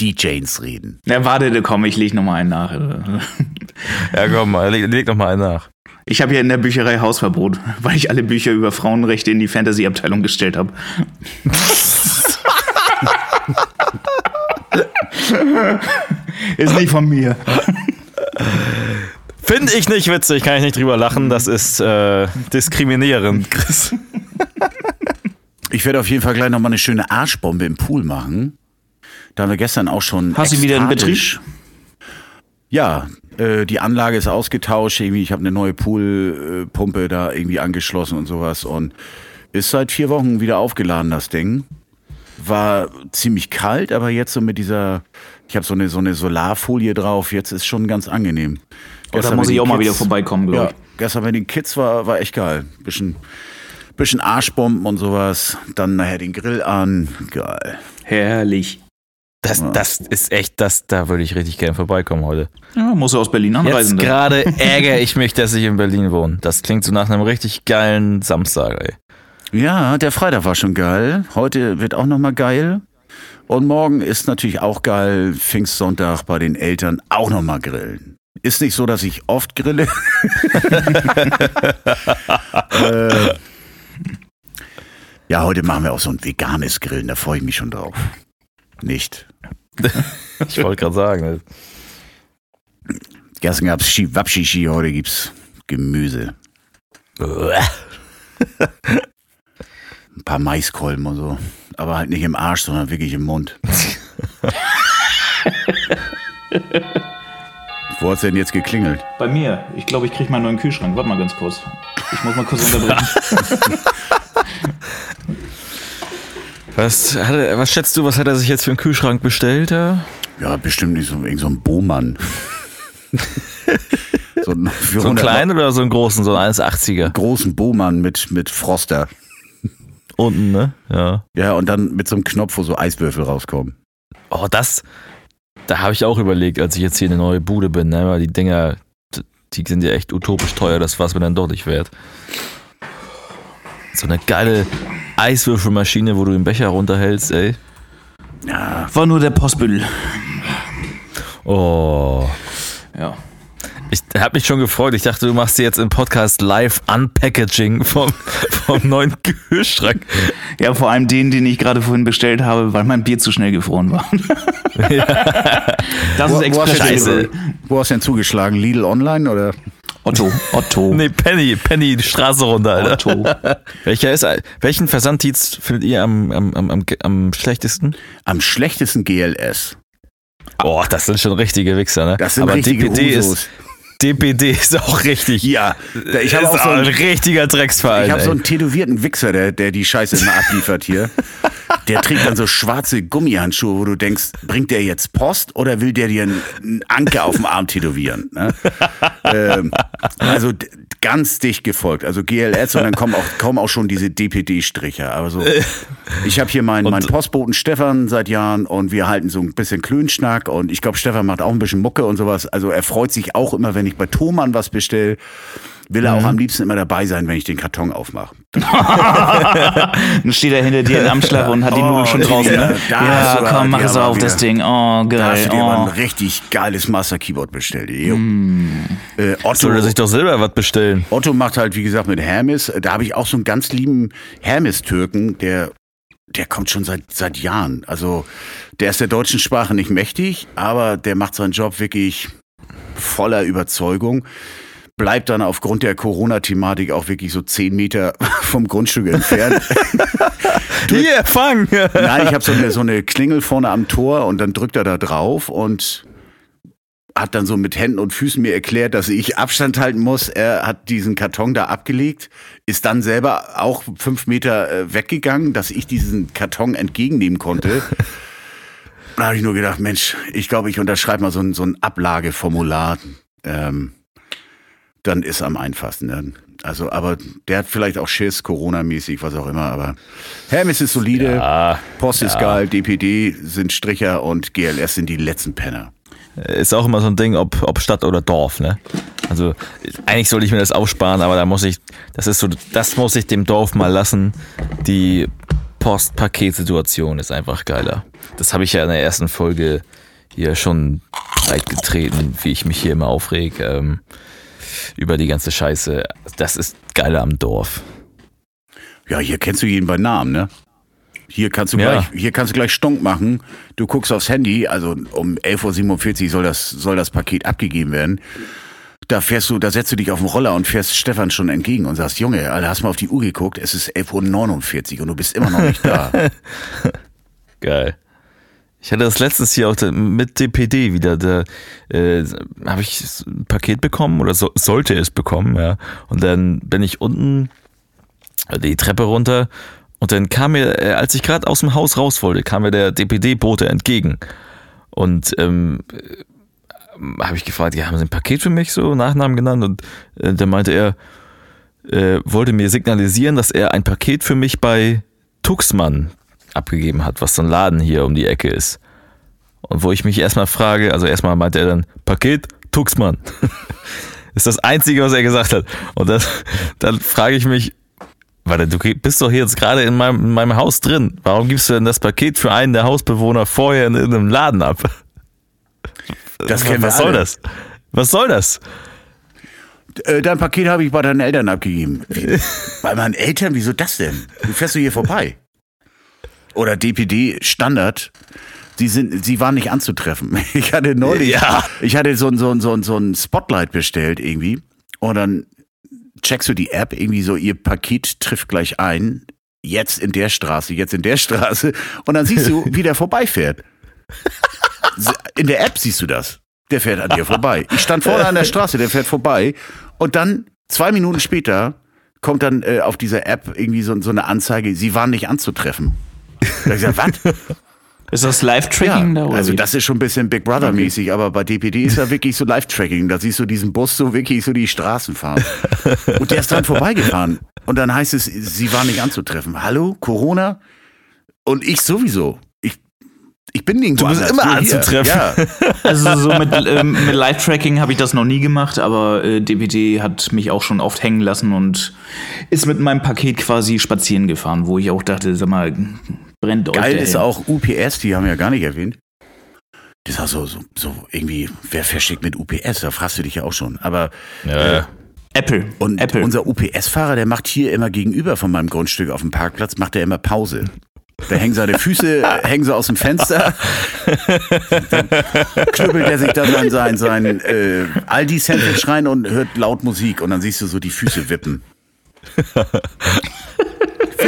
DJs reden. Ja, warte, komm, ich leg noch mal einen nach. ja, komm mal, leg, leg noch mal einen nach. Ich habe ja in der Bücherei Hausverbot, weil ich alle Bücher über Frauenrechte in die Fantasy-Abteilung gestellt habe. Ist nicht von mir. Finde ich nicht witzig, kann ich nicht drüber lachen. Das ist äh, diskriminierend, Chris. Ich werde auf jeden Fall gleich nochmal eine schöne Arschbombe im Pool machen. Da haben wir gestern auch schon. Hast du wieder in Betrieb? Ja, äh, die Anlage ist ausgetauscht. Irgendwie, ich habe eine neue Poolpumpe da irgendwie angeschlossen und sowas. Und ist seit vier Wochen wieder aufgeladen, das Ding. War ziemlich kalt, aber jetzt so mit dieser ich habe so eine, so eine Solarfolie drauf. Jetzt ist schon ganz angenehm. Oh, da muss ich auch Kids, mal wieder vorbeikommen, glaube ich. Ja, gestern bei den Kids war, war echt geil. Bisschen, bisschen Arschbomben und sowas. Dann nachher den Grill an. Geil. Herrlich. Das, ja. das ist echt, das, da würde ich richtig gerne vorbeikommen heute. Ja, muss aus Berlin anreisen. Jetzt gerade ärgere ich mich, dass ich in Berlin wohne. Das klingt so nach einem richtig geilen Samstag, ey. Ja, der Freitag war schon geil. Heute wird auch nochmal geil. Und morgen ist natürlich auch geil, Pfingstsonntag bei den Eltern auch nochmal grillen. Ist nicht so, dass ich oft grille. äh, ja, heute machen wir auch so ein veganes Grillen, da freue ich mich schon drauf. Nicht. ich wollte gerade sagen. Gestern gab es Wapschichi, heute gibt es Gemüse. ein paar Maiskolben und so. Aber halt nicht im Arsch, sondern wirklich im Mund. Wo hat es denn jetzt geklingelt? Bei mir. Ich glaube, ich kriege mal einen neuen Kühlschrank. Warte mal ganz kurz. Ich muss mal kurz unterbrechen. was, er, was schätzt du, was hat er sich jetzt für einen Kühlschrank bestellt? Ja, ja bestimmt nicht so, so ein Bohmann. so, ein, so einen kleinen oder so einen großen, so einen 1,80er? Großen Bohmann mit, mit Froster. Unten, ne? Ja. Ja, und dann mit so einem Knopf, wo so Eiswürfel rauskommen. Oh, das. da habe ich auch überlegt, als ich jetzt hier eine neue Bude bin, ne, weil die Dinger, die sind ja echt utopisch teuer, das war es mir dann doch nicht wert. So eine geile Eiswürfelmaschine, wo du den Becher runterhältst, ey. Ja, war nur der Postbüttel. Oh. Ja. Ich habe mich schon gefreut. Ich dachte, du machst dir jetzt im Podcast live Unpackaging vom, vom neuen Kühlschrank. Ja, vor allem den, den ich gerade vorhin bestellt habe, weil mein Bier zu schnell gefroren war. Ja. Das wo, ist extra scheiße. Wo hast du denn zugeschlagen? Lidl Online oder? Otto, Otto. nee, Penny, Penny, die Straße runter, Alter. Otto. Welcher ist, welchen Versanddienst findet ihr am, am, am, am schlechtesten? Am schlechtesten GLS. Boah, das sind schon richtige Wichser, ne? Das sind Aber richtige DPD Husos. ist DPD ist auch richtig. Ja, ich habe auch so ein richtiger Drecksverein. Ich habe so einen tätowierten Wichser, der, der die Scheiße immer abliefert hier. Der trägt dann so schwarze Gummihandschuhe, wo du denkst, bringt der jetzt Post oder will der dir einen Anker auf dem Arm tätowieren? Ne? ähm, also ganz dicht gefolgt. Also GLS und dann kommen auch, kommen auch schon diese DPD-Striche. Also ich habe hier meinen, meinen Postboten Stefan seit Jahren und wir halten so ein bisschen Klönschnack und ich glaube, Stefan macht auch ein bisschen Mucke und sowas. Also er freut sich auch immer, wenn ich bei Thomann was bestelle will er mhm. auch am liebsten immer dabei sein, wenn ich den Karton aufmache. Dann steht er hinter dir in Amschlag und hat die oh, Nudeln schon draußen. Ne? Ja, ja komm, mach es auf, das Ding. Oh, geil. Da hast du dir oh. mal ein richtig geiles Master Keyboard bestellt. Mm. Äh, Otto, Soll er sich doch selber was bestellen? Otto macht halt, wie gesagt, mit Hermes. Da habe ich auch so einen ganz lieben Hermes-Türken, der der kommt schon seit, seit Jahren. Also der ist der deutschen Sprache nicht mächtig, aber der macht seinen Job wirklich voller Überzeugung bleibt dann aufgrund der Corona-Thematik auch wirklich so zehn Meter vom Grundstück entfernt. Hier, fang! Nein, ich habe so eine, so eine Klingel vorne am Tor und dann drückt er da drauf und hat dann so mit Händen und Füßen mir erklärt, dass ich Abstand halten muss. Er hat diesen Karton da abgelegt, ist dann selber auch fünf Meter äh, weggegangen, dass ich diesen Karton entgegennehmen konnte. Da habe ich nur gedacht, Mensch, ich glaube, ich unterschreibe mal so ein, so ein Ablageformular. Ähm, dann ist am einfachsten. Ne? Also, aber der hat vielleicht auch Schiss, Corona-mäßig, was auch immer. Aber Hermes ist solide, ja, Post ist ja. geil, DPD sind Stricher und GLS sind die letzten Penner. Ist auch immer so ein Ding, ob, ob Stadt oder Dorf, ne? Also eigentlich sollte ich mir das aufsparen, aber da muss ich, das ist so, das muss ich dem Dorf mal lassen. Die Post-Paket-Situation ist einfach geiler. Das habe ich ja in der ersten Folge hier schon breit getreten, wie ich mich hier immer aufreg. Ähm, über die ganze Scheiße. Das ist geiler am Dorf. Ja, hier kennst du jeden bei Namen, ne? Hier kannst du gleich, hier kannst du gleich Stunk machen. Du guckst aufs Handy, also um 11.47 Uhr soll das, soll das Paket abgegeben werden. Da fährst du, da setzt du dich auf den Roller und fährst Stefan schon entgegen und sagst, Junge, Alter, hast mal auf die Uhr geguckt, es ist 11.49 Uhr und du bist immer noch nicht da. Geil. Ich hatte das letztes Jahr auch mit DPD wieder. Da äh, habe ich ein Paket bekommen oder so, sollte es bekommen, ja. Und dann bin ich unten die Treppe runter und dann kam mir, äh, als ich gerade aus dem Haus raus wollte, kam mir der DPD-Bote entgegen. Und ähm, äh, habe ich gefragt, ja, haben Sie ein Paket für mich, so Nachnamen genannt? Und äh, dann meinte er, äh, wollte mir signalisieren, dass er ein Paket für mich bei Tuxmann abgegeben hat, was so ein Laden hier um die Ecke ist. Und wo ich mich erstmal frage, also erstmal meinte er dann, Paket, Tuxmann. ist das Einzige, was er gesagt hat. Und das, dann frage ich mich, warte, du bist doch hier jetzt gerade in meinem, in meinem Haus drin. Warum gibst du denn das Paket für einen der Hausbewohner vorher in, in einem Laden ab? Das kennen Was soll das? Was soll das? Äh, dein Paket habe ich bei deinen Eltern abgegeben. bei meinen Eltern? Wieso das denn? Du fährst du hier vorbei oder DPD Standard. Sie sind, sie waren nicht anzutreffen. Ich hatte neulich, ja. ich hatte so ein, so ein, so ein, so ein Spotlight bestellt irgendwie. Und dann checkst du die App irgendwie so, ihr Paket trifft gleich ein. Jetzt in der Straße, jetzt in der Straße. Und dann siehst du, wie der vorbeifährt. In der App siehst du das. Der fährt an dir vorbei. Ich stand vorne an der Straße, der fährt vorbei. Und dann, zwei Minuten später, kommt dann äh, auf dieser App irgendwie so, so eine Anzeige, sie waren nicht anzutreffen. Da ich gesagt, was? Ist das Live-Tracking ja, da? Also das ist schon ein bisschen Big Brother-mäßig, okay. aber bei DPD ist ja wirklich so Live-Tracking. Da siehst du diesen Bus so wirklich so die Straßen fahren. Und der ist dann vorbeigefahren. Und dann heißt es, sie war nicht anzutreffen. Hallo, Corona? Und ich sowieso. Ich, Ich bin nirgendwo. Du bist immer anzutreffen. Ja. Also so mit, ähm, mit Live-Tracking habe ich das noch nie gemacht, aber äh, DPD hat mich auch schon oft hängen lassen und ist mit meinem Paket quasi spazieren gefahren, wo ich auch dachte, sag mal, brennt euch. Geil ist auch UPS, die haben wir ja gar nicht erwähnt. Das ist auch so, so, so irgendwie, wer verschickt mit UPS? Da fragst du dich ja auch schon. Aber ja. äh, Apple. Und Apple. unser UPS-Fahrer, der macht hier immer gegenüber von meinem Grundstück auf dem Parkplatz, macht er immer Pause. Da hängen seine Füße, hängen so aus dem Fenster. Dann knüppelt er sich da sein, sein, sein äh, Aldi-Sandwich rein und hört laut Musik. Und dann siehst du so die Füße wippen.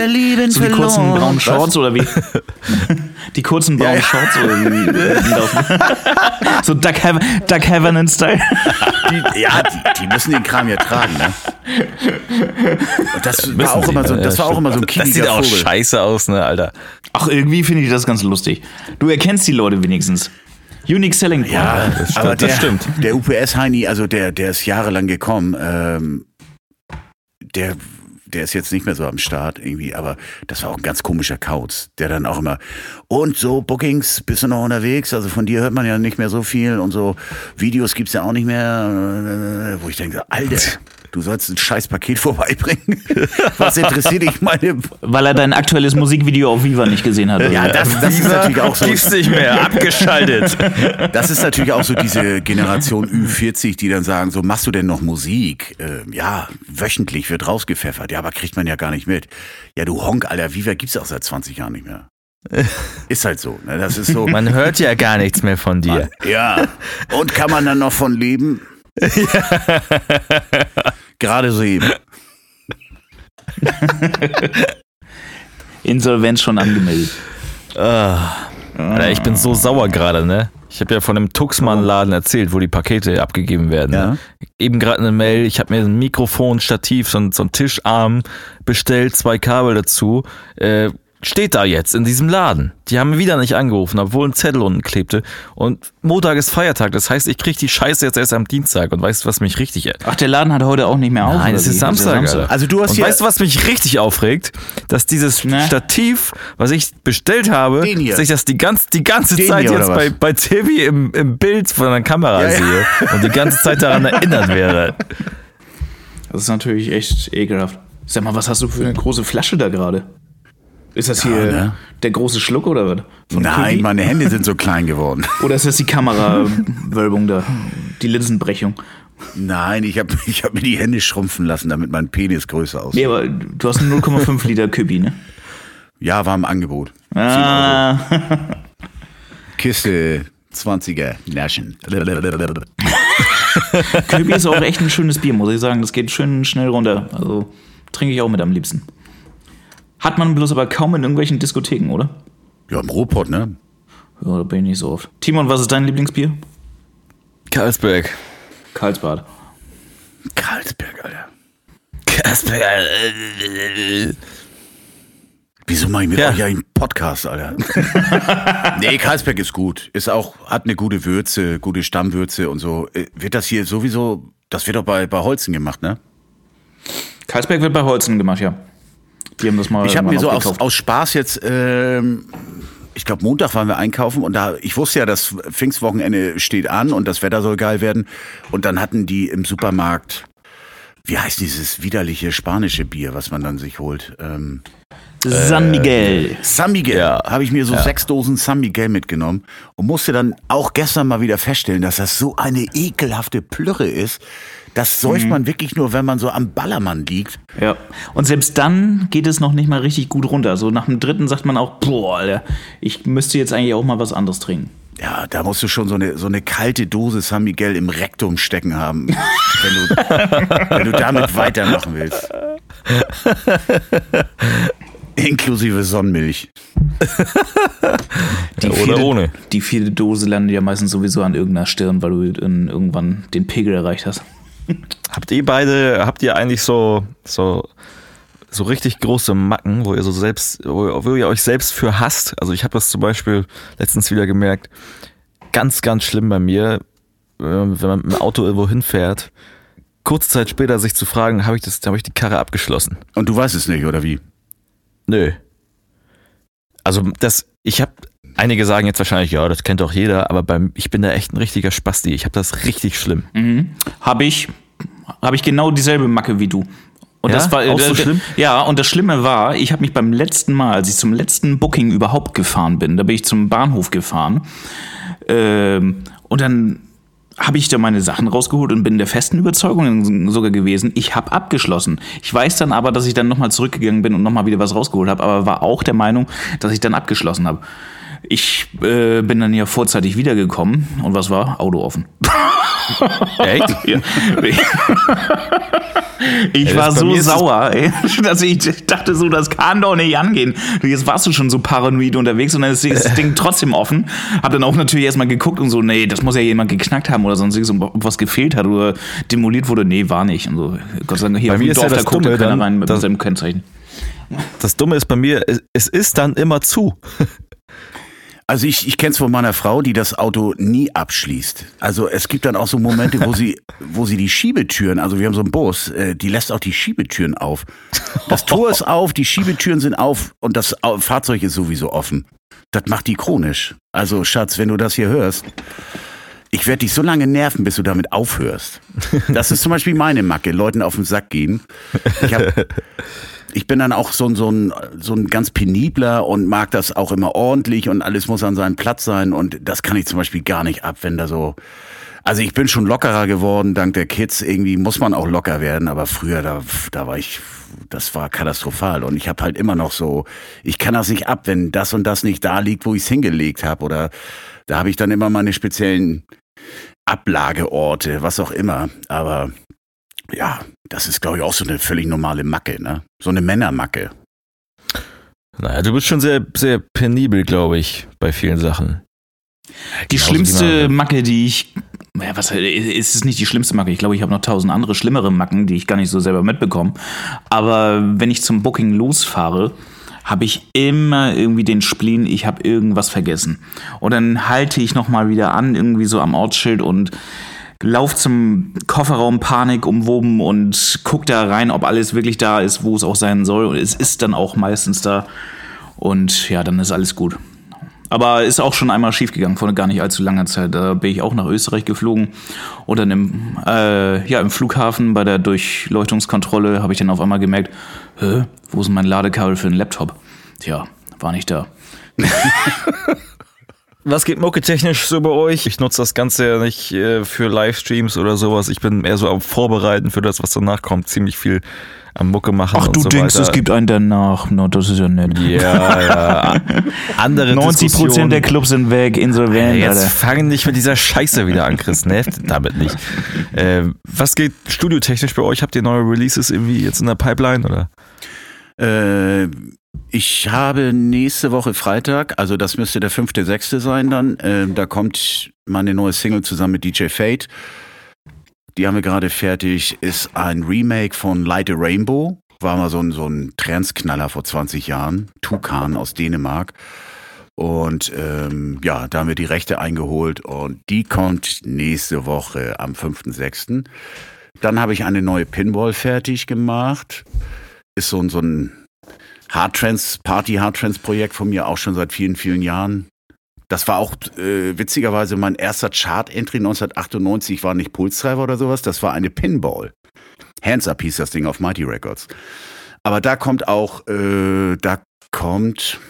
Verlieben, so die verloren. kurzen braunen Shorts oder wie? Die kurzen braunen ja, Shorts oder wie? so Duck, Heaven, Duck Heaven-Style. Die, ja, die, die, müssen den Kram ja tragen, ne? Und das war auch immer so, das war auch immer so ein Das sieht auch Vogel. scheiße aus, ne, Alter. Ach, irgendwie finde ich das ganz lustig. Du erkennst die Leute wenigstens. Unique Selling Point. Ja, das stimmt. Aber der, das stimmt. Der UPS-Heini, also der, der ist jahrelang gekommen, ähm, der der ist jetzt nicht mehr so am Start irgendwie, aber das war auch ein ganz komischer Kauz, der dann auch immer, und so Bookings, bist du noch unterwegs? Also von dir hört man ja nicht mehr so viel und so Videos gibt's ja auch nicht mehr, wo ich denke, Alter, du sollst ein scheiß Paket vorbeibringen. Was interessiert dich meine... Weil er dein aktuelles Musikvideo auf Viva nicht gesehen hat. Oder? Ja, das, das ist natürlich auch so... Gibt's nicht mehr, abgeschaltet. Das ist natürlich auch so diese Generation Ü40, die dann sagen, so machst du denn noch Musik? Äh, ja, wöchentlich wird rausgepfeffert. Ja, aber kriegt man ja gar nicht mit. Ja, du Honk, Alter, Viva gibt's auch seit 20 Jahren nicht mehr. Ist halt so. Ne? Das ist so. Man hört ja gar nichts mehr von dir. Ja. Und kann man dann noch von leben? Ja. Gerade so eben. Insolvenz schon angemeldet. Ah. Alter, ich bin so sauer gerade, ne? Ich habe ja von dem Tuxmann-Laden erzählt, wo die Pakete abgegeben werden. Ne? Ja. Eben gerade eine Mail, ich habe mir ein Mikrofon, Stativ, so, so ein Tischarm bestellt, zwei Kabel dazu. Äh, steht da jetzt in diesem Laden. Die haben wieder nicht angerufen, obwohl ein Zettel unten klebte. Und Montag ist Feiertag, das heißt, ich kriege die Scheiße jetzt erst am Dienstag. Und weißt du, was mich richtig. Ach, der Laden hat heute auch nicht mehr auf. Nein, es ist Samstag. Samstag. Also du hast Und weißt du, was mich richtig aufregt? Dass dieses ne? Stativ, was ich bestellt habe, dass ich das die, ganz, die ganze Den Zeit jetzt bei, bei Tibi im, im Bild von der Kamera ja, sehe ja. und die ganze Zeit daran erinnert wäre. Das ist natürlich echt ekelhaft. Sag mal, was hast du für eine große Flasche da gerade? Ist das hier ja, ne? der große Schluck oder was? Nein, Kubi? meine Hände sind so klein geworden. Oder ist das die Kamerawölbung da? Die Linsenbrechung? Nein, ich habe ich hab mir die Hände schrumpfen lassen, damit mein Penis größer aussieht. Nee, aber du hast einen 0,5 Liter Kübi, ne? Ja, war im Angebot. Ah. Kiste 20er Naschen. Kübi ist auch echt ein schönes Bier, muss ich sagen. Das geht schön schnell runter. Also trinke ich auch mit am liebsten. Hat man bloß aber kaum in irgendwelchen Diskotheken, oder? Ja, im Ruhrpott, ne? Ja, da bin ich nicht so oft. Timon, was ist dein Lieblingsbier? Karlsberg. Karlsbad. Karlsberg, Alter. Karlsberg, Alter. Wieso mache ich mit ja. euch einen Podcast, Alter? nee, Karlsberg ist gut. Ist auch, hat eine gute Würze, gute Stammwürze und so. Äh, wird das hier sowieso, das wird doch bei, bei Holzen gemacht, ne? Karlsberg wird bei Holzen gemacht, ja. Die haben das mal. Ich habe mir so aus, aus, Spaß jetzt, ähm, ich glaube Montag waren wir einkaufen und da, ich wusste ja, das Pfingstwochenende steht an und das Wetter soll geil werden. Und dann hatten die im Supermarkt, wie heißt dieses widerliche spanische Bier, was man dann sich holt? Ähm, San Miguel. Äh, San Miguel. Ja. Habe ich mir so ja. sechs Dosen San Miguel mitgenommen und musste dann auch gestern mal wieder feststellen, dass das so eine ekelhafte Plürre ist. Das säuft mhm. man wirklich nur, wenn man so am Ballermann liegt. Ja. Und selbst dann geht es noch nicht mal richtig gut runter. So nach dem dritten sagt man auch, boah, Alter, ich müsste jetzt eigentlich auch mal was anderes trinken. Ja, da musst du schon so eine, so eine kalte Dose San Miguel im Rektum stecken haben, wenn du, wenn du damit weitermachen willst. Inklusive Sonnenmilch. die Oder vierte, ohne. Die vierte Dose landet ja meistens sowieso an irgendeiner Stirn, weil du irgendwann den Pegel erreicht hast. Habt ihr beide, habt ihr eigentlich so, so, so richtig große Macken, wo ihr so selbst, wo, wo ihr euch selbst für hasst? Also ich habe das zum Beispiel letztens wieder gemerkt, ganz, ganz schlimm bei mir, wenn man mit dem Auto irgendwo hinfährt, kurze Zeit später sich zu fragen, habe ich das, habe ich die Karre abgeschlossen? Und du weißt es nicht, oder wie? Nö. Also das, ich habe Einige sagen jetzt wahrscheinlich, ja, das kennt doch jeder, aber beim, ich bin da echt ein richtiger Spasti. Ich habe das richtig schlimm. Mhm. Habe ich, habe ich genau dieselbe Macke wie du. Und ja? das war auch so äh, schlimm? Ja, und das Schlimme war, ich habe mich beim letzten Mal, als ich zum letzten Booking überhaupt gefahren bin, da bin ich zum Bahnhof gefahren. Ähm, und dann habe ich da meine Sachen rausgeholt und bin der festen Überzeugung sogar gewesen, ich habe abgeschlossen. Ich weiß dann aber, dass ich dann nochmal zurückgegangen bin und nochmal wieder was rausgeholt habe, aber war auch der Meinung, dass ich dann abgeschlossen habe. Ich äh, bin dann ja vorzeitig wiedergekommen und was war? Auto offen. Echt? Ja. Ich ey, war so sauer, ey, dass ich dachte so, das kann doch nicht angehen. Jetzt warst du schon so paranoid unterwegs und dann ist das Ding trotzdem offen. Hab dann auch natürlich erstmal geguckt und so, nee, das muss ja jemand geknackt haben oder sonst ob was gefehlt hat oder demoliert wurde. Nee, war nicht. Und so, Gott sei Dank, hier bei mir ist Dorf, ja das da guckt Dumme, keiner rein mit seinem Kennzeichen. Das Dumme ist bei mir, es ist dann immer zu. Also ich, ich kenne es von meiner Frau, die das Auto nie abschließt. Also es gibt dann auch so Momente, wo sie, wo sie die Schiebetüren, also wir haben so einen Bus, äh, die lässt auch die Schiebetüren auf. Das Tor ist auf, die Schiebetüren sind auf und das Fahrzeug ist sowieso offen. Das macht die chronisch. Also Schatz, wenn du das hier hörst, ich werde dich so lange nerven, bis du damit aufhörst. Das ist zum Beispiel meine Macke, Leuten auf den Sack gehen. Ich habe ich bin dann auch so, so, ein, so ein ganz penibler und mag das auch immer ordentlich und alles muss an seinem Platz sein. Und das kann ich zum Beispiel gar nicht ab, wenn da so. Also ich bin schon lockerer geworden, dank der Kids. Irgendwie muss man auch locker werden, aber früher, da, da war ich, das war katastrophal. Und ich habe halt immer noch so, ich kann das nicht ab, wenn das und das nicht da liegt, wo ich es hingelegt habe. Oder da habe ich dann immer meine speziellen Ablageorte, was auch immer. Aber ja, das ist, glaube ich, auch so eine völlig normale Macke, ne? So eine Männermacke. Naja, du bist schon sehr, sehr penibel, glaube ich, bei vielen Sachen. Die Genauso schlimmste Macke, die ich. Ja, was ist es nicht die schlimmste Macke? Ich glaube, ich habe noch tausend andere schlimmere Macken, die ich gar nicht so selber mitbekomme. Aber wenn ich zum Booking losfahre, habe ich immer irgendwie den Spleen, ich habe irgendwas vergessen. Und dann halte ich nochmal wieder an, irgendwie so am Ortsschild und lauf zum Kofferraum Panik umwoben und guck da rein, ob alles wirklich da ist, wo es auch sein soll. Und es ist dann auch meistens da. Und ja, dann ist alles gut. Aber ist auch schon einmal schiefgegangen vor gar nicht allzu langer Zeit. Da bin ich auch nach Österreich geflogen und dann im, äh, ja, im Flughafen bei der Durchleuchtungskontrolle habe ich dann auf einmal gemerkt, Hä, wo ist mein Ladekabel für den Laptop? Tja, war nicht da. Was geht mucke-technisch so bei euch? Ich nutze das Ganze ja nicht äh, für Livestreams oder sowas. Ich bin eher so am Vorbereiten für das, was danach kommt. Ziemlich viel am Mucke machen. Ach, du so denkst, weiter. es gibt einen danach. No, das ist ja nett. Ja, ja. Andere 90 Prozent der Clubs sind weg, insolvent. Ja, jetzt fangen nicht mit dieser Scheiße wieder an, Chris. Nervt damit nicht. Äh, was geht studiotechnisch bei euch? Habt ihr neue Releases irgendwie jetzt in der Pipeline oder? Äh, ich habe nächste Woche Freitag, also das müsste der fünfte, sechste sein dann, äh, da kommt meine neue Single zusammen mit DJ Fate. Die haben wir gerade fertig, ist ein Remake von Light a Rainbow. War mal so ein, so ein Transknaller vor 20 Jahren. Tukan aus Dänemark. Und ähm, ja, da haben wir die Rechte eingeholt und die kommt nächste Woche am 5.6. Dann habe ich eine neue Pinball fertig gemacht. Ist so, so ein Hardtrance, Party-Hardtrance-Projekt von mir auch schon seit vielen, vielen Jahren. Das war auch äh, witzigerweise mein erster Chart-Entry 1998, war nicht Pulse-Driver oder sowas, das war eine Pinball. Hands Up hieß das Ding auf Mighty Records. Aber da kommt auch, äh, da kommt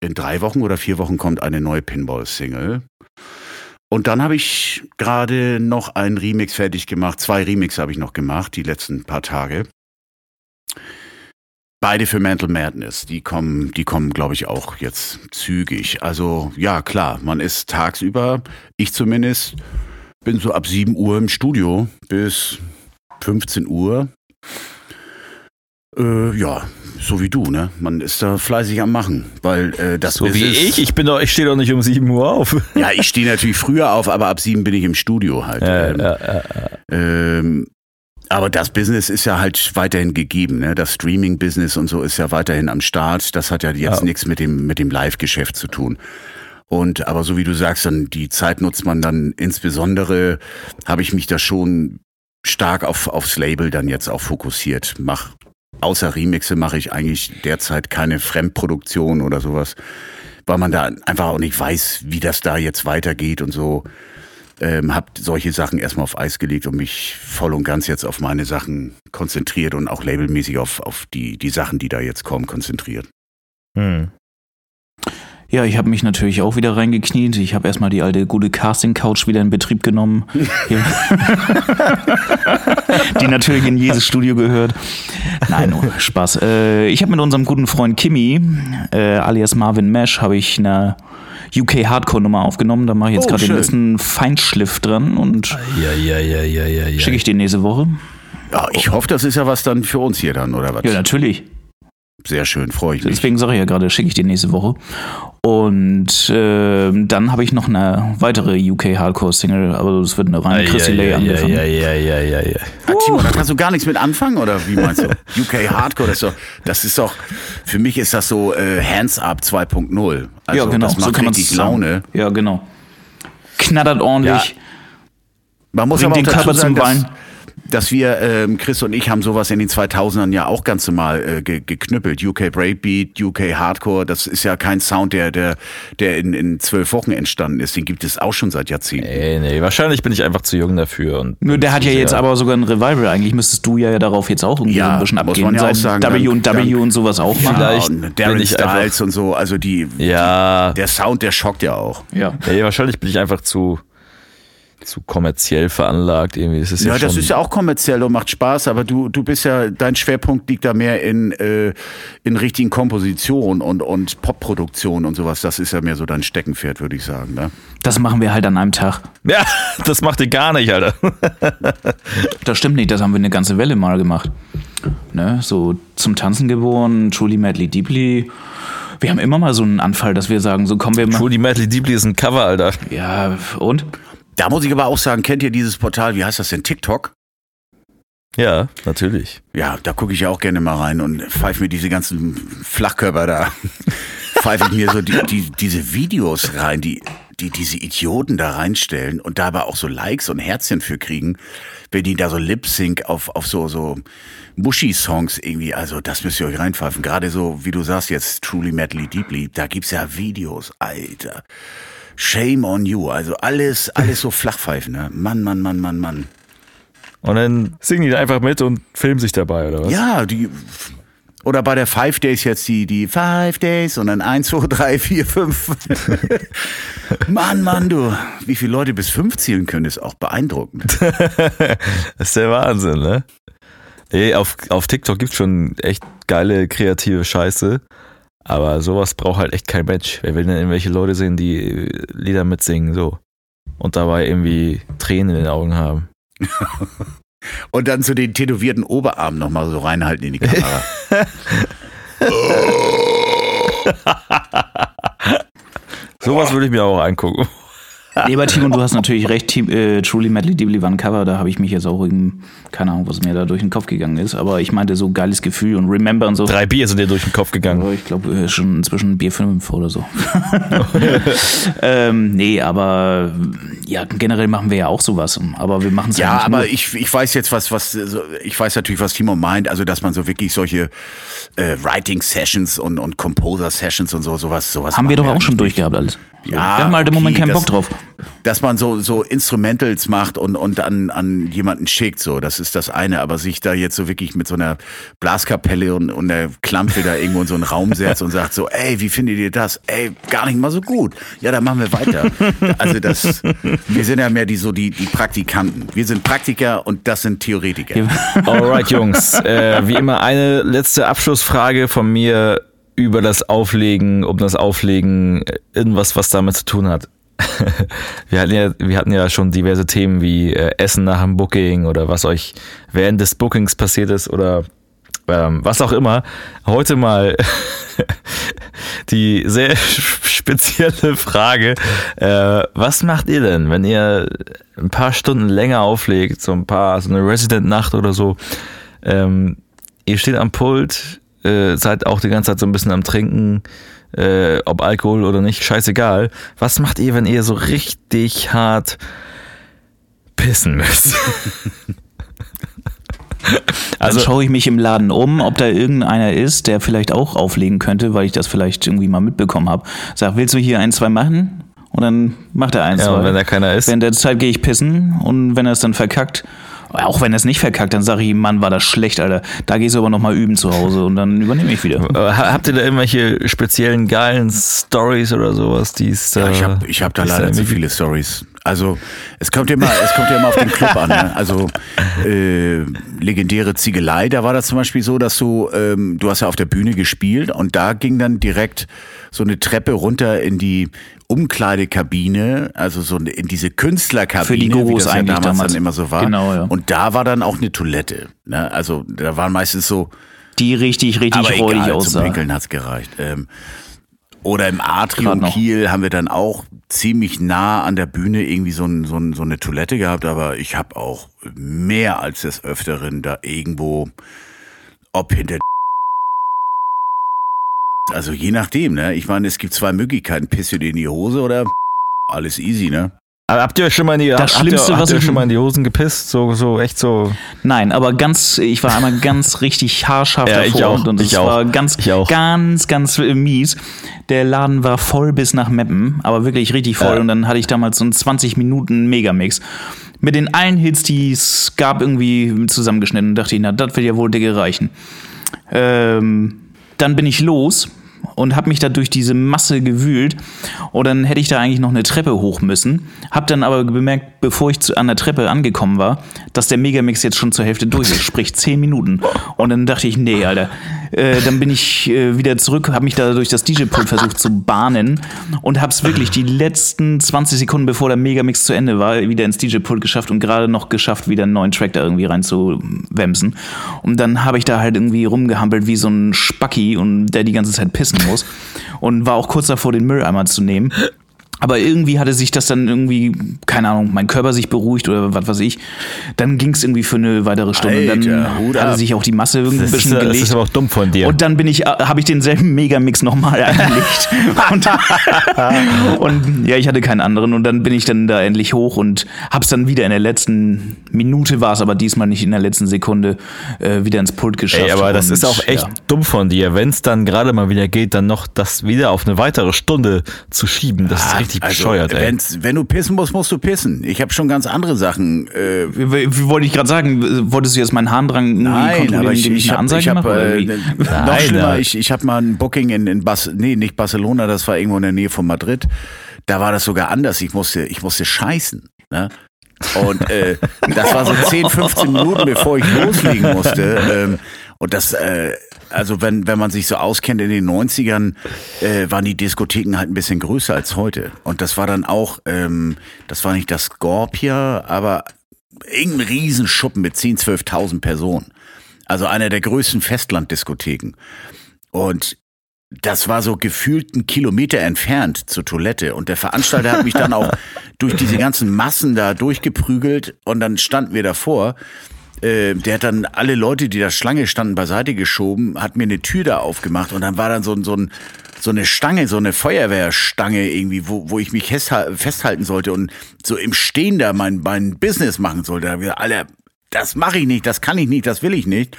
in drei Wochen oder vier Wochen kommt eine neue Pinball-Single. Und dann habe ich gerade noch einen Remix fertig gemacht. Zwei Remix habe ich noch gemacht, die letzten paar Tage. Beide für Mental Madness. Die kommen, die kommen, glaube ich, auch jetzt zügig. Also ja, klar, man ist tagsüber, ich zumindest, bin so ab 7 Uhr im Studio bis 15 Uhr. Äh, ja, so wie du, ne? Man ist da fleißig am Machen, weil äh, das So wie ich, ich bin doch, ich stehe doch nicht um 7 Uhr auf. Ja, ich stehe natürlich früher auf, aber ab 7 bin ich im Studio halt. Ja, ähm, ja, ja, ähm, aber das Business ist ja halt weiterhin gegeben, ne? Das Streaming-Business und so ist ja weiterhin am Start. Das hat ja jetzt ja. nichts mit dem, mit dem Live-Geschäft zu tun. Und aber so wie du sagst, dann die Zeit nutzt man dann insbesondere, habe ich mich da schon stark auf, aufs Label dann jetzt auch fokussiert. Mach, außer Remixe mache ich eigentlich derzeit keine Fremdproduktion oder sowas. weil man da einfach auch nicht weiß, wie das da jetzt weitergeht und so. Ähm, hab solche Sachen erstmal auf Eis gelegt und mich voll und ganz jetzt auf meine Sachen konzentriert und auch labelmäßig auf, auf die, die Sachen, die da jetzt kommen, konzentriert. Hm. Ja, ich habe mich natürlich auch wieder reingekniet. Ich habe erstmal die alte gute Casting-Couch wieder in Betrieb genommen. die natürlich in jedes Studio gehört. Nein, nur Spaß. Äh, ich habe mit unserem guten Freund Kimi, äh, alias Marvin Mesh, habe ich eine UK Hardcore Nummer aufgenommen. Da mache ich jetzt oh, gerade den letzten Feinschliff dran und ja, ja, ja, schicke ich den nächste Woche. Ich hoffe, das ist ja was dann für uns hier dann, oder was? Ja, natürlich. Sehr schön, freue ich mich. Deswegen sage ich ja gerade, schicke ich die nächste Woche. Und äh, dann habe ich noch eine weitere UK Hardcore Single, aber das wird eine reine Chrissy Lay angefangen. Ja, ja, ja, ja, ja. Ah, Timo, da kannst du gar nichts mit anfangen oder wie meinst du? UK Hardcore, das ist doch, das ist doch für mich ist das so äh, Hands Up 2.0. Also, ja, genau. Das macht so kann richtig Laune. Ja, genau. Knattert ordentlich. Ja. Man muss aber auch den Körper sagen, zum Wein dass wir, ähm, Chris und ich haben sowas in den 2000ern ja auch ganz normal äh, ge geknüppelt. UK Breakbeat, UK Hardcore, das ist ja kein Sound, der, der, der in, in zwölf Wochen entstanden ist. Den gibt es auch schon seit Jahrzehnten. Nee, nee, wahrscheinlich bin ich einfach zu jung dafür. Und Nur der hat ja jetzt aber sogar ein Revival. Eigentlich müsstest du ja darauf jetzt auch irgendwie ja, ein bisschen abgehen. Muss man ja auch sagen, W und W und sowas auch machen. Vielleicht ja, Darren bin Styles und so, also die, ja. Die, der Sound, der schockt ja auch. Ja. Nee, wahrscheinlich bin ich einfach zu zu kommerziell veranlagt. Irgendwie. Ist ja, ja das ist ja auch kommerziell und macht Spaß, aber du, du bist ja, dein Schwerpunkt liegt da mehr in, äh, in richtigen Kompositionen und, und Popproduktion und sowas. Das ist ja mehr so dein Steckenpferd, würde ich sagen. Ne? Das machen wir halt an einem Tag. Ja, das macht ihr gar nicht, Alter. das stimmt nicht, das haben wir eine ganze Welle mal gemacht. Ne? So zum Tanzen geboren, Truly Madly Deeply. Wir haben immer mal so einen Anfall, dass wir sagen, so kommen wir mal. Truly Madly Deeply ist ein Cover, Alter. Ja, und? Da muss ich aber auch sagen, kennt ihr dieses Portal, wie heißt das denn, TikTok? Ja, natürlich. Ja, da gucke ich ja auch gerne mal rein und pfeife mir diese ganzen Flachkörper da, pfeife ich mir so die, die, diese Videos rein, die, die diese Idioten da reinstellen und da aber auch so Likes und Herzchen für kriegen, wenn die da so Lip-Sync auf, auf so, so Muschi-Songs irgendwie, also das müsst ihr euch reinpfeifen. Gerade so, wie du sagst jetzt, Truly Madly Deeply, da gibt's ja Videos, Alter. Shame on you. Also alles, alles so Flachpfeifen. Ne? Mann, Mann, Mann, Mann, Mann. Und dann singen die da einfach mit und filmen sich dabei, oder was? Ja, die. Oder bei der Five Days jetzt die, die Five Days und dann eins, zwei, drei, vier, fünf. Mann, Mann, du. Wie viele Leute bis fünf zählen können, ist auch beeindruckend. das ist der Wahnsinn, ne? Ey, auf, auf TikTok gibt's schon echt geile, kreative Scheiße. Aber sowas braucht halt echt kein Mensch. Wer will denn irgendwelche Leute sehen, die Lieder mitsingen, so. Und dabei irgendwie Tränen in den Augen haben. Und dann zu den tätowierten Oberarmen nochmal so reinhalten in die Kamera. Sowas würde ich mir auch angucken. Nee, aber Timon, du hast natürlich recht. Team, äh, Truly Madly Deeply war ein Cover. Da habe ich mich jetzt auch eben, keine Ahnung, was mir da durch den Kopf gegangen ist. Aber ich meinte so geiles Gefühl und Remember und so. Drei Bier sind dir durch den Kopf gegangen. Aber ich glaube äh, schon inzwischen Bier 5 oder so. ähm, nee, aber ja, generell machen wir ja auch sowas. Aber wir machen es ja. Ja, aber ich, ich weiß jetzt was, was, ich weiß natürlich, was Timo meint. Also, dass man so wirklich solche äh, Writing Sessions und, und Composer Sessions und so, sowas, sowas. Haben wir doch auch schon durchgehabt alles. Ja, wir haben halt im Moment keinen Bock drauf. Dass man so, so Instrumentals macht und, und an, an jemanden schickt, so, das ist das eine. Aber sich da jetzt so wirklich mit so einer Blaskapelle und, und der Klampe da irgendwo in so einen Raum setzt und sagt so, ey, wie findet ihr das? Ey, gar nicht mal so gut. Ja, dann machen wir weiter. Also das, wir sind ja mehr die, so die, die Praktikanten. Wir sind Praktiker und das sind Theoretiker. Alright, Jungs. Äh, wie immer eine letzte Abschlussfrage von mir über das Auflegen, um das Auflegen, irgendwas, was damit zu tun hat. wir, hatten ja, wir hatten ja schon diverse Themen wie äh, Essen nach dem Booking oder was euch während des Bookings passiert ist oder ähm, was auch immer. Heute mal die sehr spezielle Frage. Äh, was macht ihr denn, wenn ihr ein paar Stunden länger auflegt, so ein paar, so eine Resident-Nacht oder so? Ähm, ihr steht am Pult, äh, seid auch die ganze Zeit so ein bisschen am Trinken, äh, ob Alkohol oder nicht, scheißegal. Was macht ihr, wenn ihr so richtig hart pissen müsst? Also dann schaue ich mich im Laden um, ob da irgendeiner ist, der vielleicht auch auflegen könnte, weil ich das vielleicht irgendwie mal mitbekommen habe. Sag, willst du hier ein, zwei machen? Und dann macht er eins, ja, zwei. wenn da keiner ist. Während der Zeit gehe ich pissen und wenn er es dann verkackt, auch wenn er es nicht verkackt, dann sage ich ihm, Mann, war das schlecht, Alter. Da gehst du aber nochmal üben zu Hause und dann übernehme ich wieder. Habt ihr da irgendwelche speziellen geilen Stories oder sowas? Die's, ja, ich habe ich hab da leider zu viele Stories. Also es kommt ja immer, es kommt ja immer auf den Club an. Ne? Also äh, legendäre Ziegelei, da war das zum Beispiel so, dass du, ähm, du hast ja auf der Bühne gespielt und da ging dann direkt so eine Treppe runter in die Umkleidekabine, also so in diese Künstlerkabine, Für die Gurus wie das ja damals, damals, dann immer so war. Genau, ja. Und da war dann auch eine Toilette. Ne? Also da waren meistens so die richtig, richtig aber räudig aussah. Zum Pinkeln hat's gereicht. Ähm, oder im Atrium Kiel haben wir dann auch ziemlich nah an der Bühne irgendwie so, ein, so, ein, so eine Toilette gehabt, aber ich habe auch mehr als des Öfteren da irgendwo, ob hinter also je nachdem, ne? Ich meine, es gibt zwei Möglichkeiten, pisst du dir in die Hose oder alles easy, ne? Aber habt ihr schon mal in die, das habt, Schlimmste, ihr, was habt ihr schon mal in die Hosen gepisst? So, so, echt so. Nein, aber ganz, ich war einmal ganz richtig haarscharf ja, davor ich auch, und es war ganz, ganz, ganz mies. Der Laden war voll bis nach Meppen, aber wirklich richtig voll. Ja. Und dann hatte ich damals so einen 20 Minuten Megamix. Mit den allen Hits, die es gab, irgendwie zusammengeschnitten. Und dachte ich, na, das wird ja wohl dicke reichen. Ähm, dann bin ich los und habe mich da durch diese Masse gewühlt und dann hätte ich da eigentlich noch eine Treppe hoch müssen. Hab dann aber bemerkt, bevor ich zu, an der Treppe angekommen war, dass der Megamix jetzt schon zur Hälfte durch ist, sprich zehn Minuten. Und dann dachte ich, nee, Alter. Äh, dann bin ich äh, wieder zurück, habe mich da durch das DJ-Pult versucht zu bahnen und habe es wirklich die letzten 20 Sekunden, bevor der Megamix zu Ende war, wieder ins DJ-Pult geschafft und gerade noch geschafft, wieder einen neuen Track da irgendwie reinzuwemsen. Und dann habe ich da halt irgendwie rumgehampelt wie so ein Spacki und der die ganze Zeit pissen muss und war auch kurz davor, den Mülleimer zu nehmen. Aber irgendwie hatte sich das dann irgendwie, keine Ahnung, mein Körper sich beruhigt oder was weiß ich. Dann ging es irgendwie für eine weitere Stunde. Alter, und dann hatte sich auch die Masse irgendwie ein bisschen ist, gelegt. Das ist aber auch dumm von dir. Und dann bin ich, habe ich denselben Megamix nochmal eingelegt. und, und, ja, ich hatte keinen anderen. Und dann bin ich dann da endlich hoch und hab's dann wieder in der letzten Minute war es, aber diesmal nicht in der letzten Sekunde äh, wieder ins Pult geschafft. Ey, aber das und, ist auch echt ja. dumm von dir, wenn es dann gerade mal wieder geht, dann noch das wieder auf eine weitere Stunde zu schieben. Das ah, ist richtig richtig also, bescheuert, ey. Wenn du pissen musst, musst du pissen. Ich habe schon ganz andere Sachen. Äh, wie, wie wollte ich gerade sagen? Wolltest du jetzt meinen Harndrang Nein, aber ich, ich, ich habe hab, äh, noch schlimmer, ich, ich habe mal ein Booking in, in Bas nee, nicht Barcelona, das war irgendwo in der Nähe von Madrid. Da war das sogar anders. Ich musste, ich musste scheißen. Ne? Und äh, das war so 10, 15 Minuten, bevor ich loslegen musste. Ähm, und das, äh, also wenn, wenn man sich so auskennt, in den 90ern äh, waren die Diskotheken halt ein bisschen größer als heute. Und das war dann auch, ähm, das war nicht das Scorpia, aber irgendein Riesenschuppen mit 10.000, 12.000 Personen. Also einer der größten Festlanddiskotheken. Und das war so gefühlt ein Kilometer entfernt zur Toilette. Und der Veranstalter hat mich dann auch durch diese ganzen Massen da durchgeprügelt und dann standen wir davor. Äh, der hat dann alle Leute, die da Schlange standen, beiseite geschoben, hat mir eine Tür da aufgemacht und dann war dann so, so, ein, so eine Stange, so eine Feuerwehrstange irgendwie, wo, wo ich mich festhalten sollte und so im Stehen da mein, mein Business machen sollte. Da wir alle, das mache ich nicht, das kann ich nicht, das will ich nicht.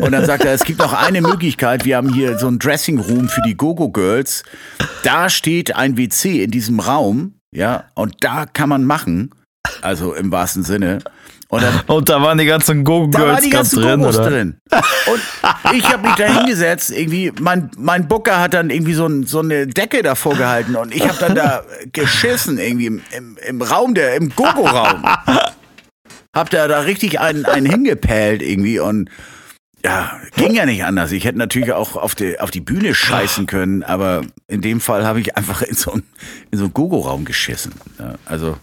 Und dann sagt er, es gibt noch eine Möglichkeit, wir haben hier so ein Dressing Room für die Gogo Girls. Da steht ein WC in diesem Raum, ja, und da kann man machen, also im wahrsten Sinne. Und, dann, und da waren die ganzen Go-Girls ganz drin, oder? drin. Und ich habe mich da hingesetzt, irgendwie, mein, mein Booker hat dann irgendwie so, ein, so eine Decke davor gehalten und ich habe dann da geschissen, irgendwie im, im, im Raum, der, im Gogo-Raum. Hab da, da richtig einen, einen hingepellt irgendwie und ja, ging ja nicht anders. Ich hätte natürlich auch auf die, auf die Bühne scheißen können, aber in dem Fall habe ich einfach in so einen, in so einen Gogo-Raum geschissen. Ja, also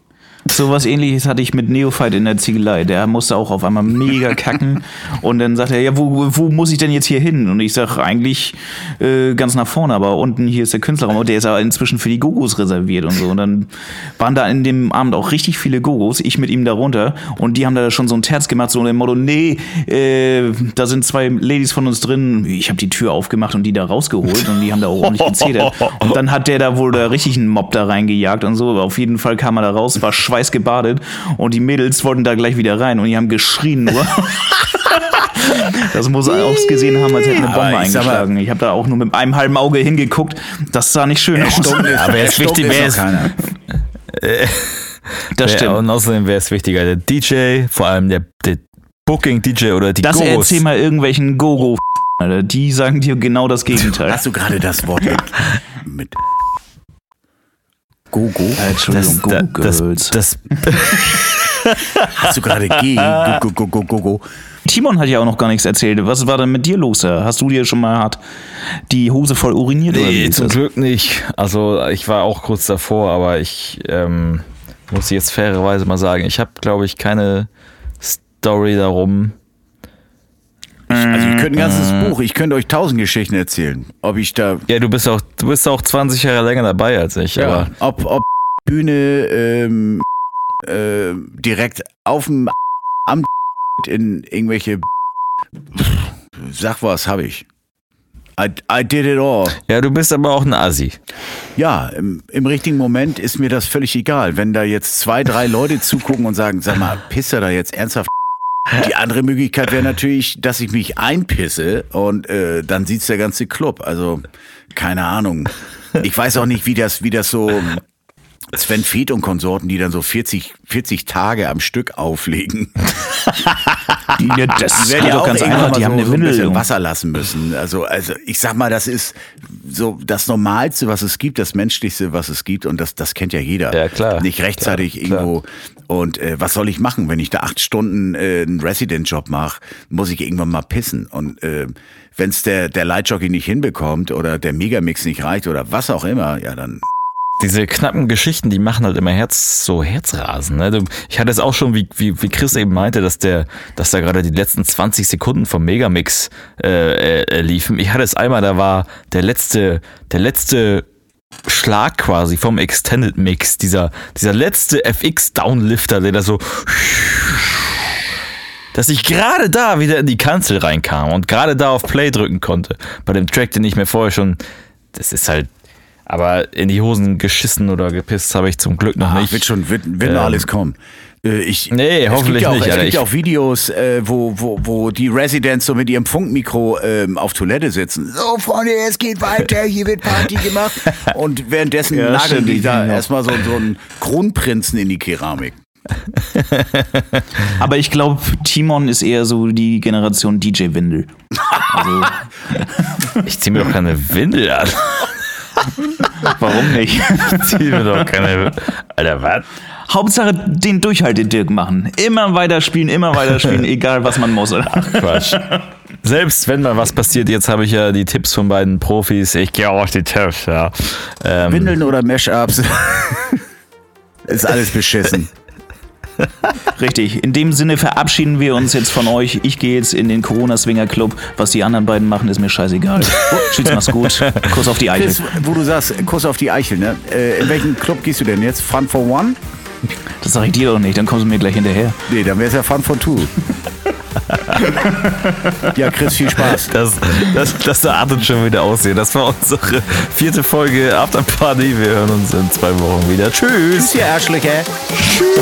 so was ähnliches hatte ich mit Neophyte in der Ziegelei. Der musste auch auf einmal mega kacken. Und dann sagt er, ja, wo, wo muss ich denn jetzt hier hin? Und ich sag eigentlich äh, ganz nach vorne, aber unten hier ist der Künstlerraum und der ist aber inzwischen für die Gogos reserviert und so. Und dann waren da in dem Abend auch richtig viele Gogos, ich mit ihm darunter. Und die haben da schon so ein Terz gemacht, so im Motto, nee, äh, da sind zwei Ladies von uns drin. Ich habe die Tür aufgemacht und die da rausgeholt und die haben da auch ordentlich gezetert. Und dann hat der da wohl da richtig einen Mob da reingejagt und so. Auf jeden Fall kam er da raus, war schweißgebadet und die Mädels wollten da gleich wieder rein und die haben geschrien nur. Das muss er ausgesehen haben, als hätte eine Bombe eingeschlagen. Mal, ich habe da auch nur mit einem halben Auge hingeguckt. Das sah nicht schön aus. aber er ist wichtig, wer ist, keiner. das stimmt. Und außerdem wäre es wichtiger, der DJ, vor allem der, der Booking-DJ oder die Das Gos. erzähl mal irgendwelchen Gogo. -Go die sagen dir genau das Gegenteil. Hast du gerade das Wort mit, mit Gogo? Äh, Entschuldigung, das, Das, das, Hast du gerade G? Go, go, go, go, go. Timon hat ja auch noch gar nichts erzählt. Was war denn mit dir los? Hast du dir schon mal hart die Hose voll uriniert? Nee, oder zum Glück nicht. Also ich war auch kurz davor, aber ich ähm, muss jetzt fairerweise mal sagen, ich habe, glaube ich, keine Story darum. Also ich könnte ein ganzes äh, Buch, ich könnte euch tausend Geschichten erzählen. Ob ich da. Ja, du bist auch, du bist auch 20 Jahre länger dabei als ich. Ja, aber ob, ob Bühne ähm, äh, direkt auf dem Amt in irgendwelche Sag was, habe ich. I, I did it all. Ja, du bist aber auch ein Assi. Ja, im, im, richtigen Moment ist mir das völlig egal. Wenn da jetzt zwei, drei Leute zugucken und sagen, sag mal, pisst er da jetzt ernsthaft? Die andere Möglichkeit wäre natürlich, dass ich mich einpisse und äh, dann sieht's der ganze Club. Also, keine Ahnung. Ich weiß auch nicht, wie das, wie das so Sven Feth und Konsorten, die dann so 40, 40 Tage am Stück auflegen. die, ja, das die werden ja auch ganz einfach, die so, haben eine so ein bisschen Wasser lassen müssen. Also, also ich sag mal, das ist so das Normalste, was es gibt, das Menschlichste, was es gibt. Und das, das kennt ja jeder. Ja, klar. Nicht rechtzeitig klar, irgendwo. Klar. Und äh, was soll ich machen, wenn ich da acht Stunden äh, einen Resident-Job mache, muss ich irgendwann mal pissen. Und äh, wenn es der, der Lightjockey nicht hinbekommt oder der Megamix nicht reicht oder was auch immer, ja, dann diese knappen Geschichten, die machen halt immer Herz, so Herzrasen. Ne? Ich hatte es auch schon, wie, wie, wie Chris eben meinte, dass der, dass da gerade die letzten 20 Sekunden vom Megamix äh, äh, liefen. Ich hatte es einmal, da war der letzte, der letzte Schlag quasi vom Extended Mix, dieser, dieser letzte FX Downlifter, der da so dass ich gerade da wieder in die Kanzel reinkam und gerade da auf Play drücken konnte. Bei dem Track, den ich mir vorher schon, das ist halt aber in die Hosen geschissen oder gepisst habe ich zum Glück noch Ach, nicht. Wird schon, wird, wird ähm, noch alles kommen. Äh, ich, nee, hoffentlich ja nicht. Es gibt ja auch Videos, äh, wo, wo, wo die Residents so mit ihrem Funkmikro ähm, auf Toilette sitzen. So, Freunde, es geht weiter, hier wird Party gemacht. Und währenddessen ja, nageln die da erstmal so, so einen Kronprinzen in die Keramik. Aber ich glaube, Timon ist eher so die Generation DJ-Windel. Also. ich ziehe mir doch keine Windel an. Warum nicht? Zieh mir doch keine. Alter, was? Hauptsache den Durchhalte-Dirk machen. Immer weiter spielen, immer weiter spielen, egal was man muss. Ach, Quatsch. Selbst wenn mal was passiert, jetzt habe ich ja die Tipps von beiden Profis. Ich gehe auch auf die Tipps, ja. Ähm, Windeln oder Mashups. Ist alles beschissen. Richtig. In dem Sinne verabschieden wir uns jetzt von euch. Ich gehe jetzt in den Corona-Swinger Club. Was die anderen beiden machen, ist mir scheißegal. Tschüss, mach's gut. Kuss auf die Eichel. Chris, wo du sagst, Kuss auf die Eichel, ne? Äh, in welchen Club gehst du denn jetzt? Fun for One? Das sag ich dir doch nicht, dann kommst du mir gleich hinterher. Nee, dann wäre es ja Fun for Two. ja, Chris, viel Spaß. Das, das, das artet schon wieder aussehen. Das war unsere vierte Folge After Party. Wir hören uns in zwei Wochen wieder. Tschüss. Tschüss, ihr Arschlöcher. Tschüss.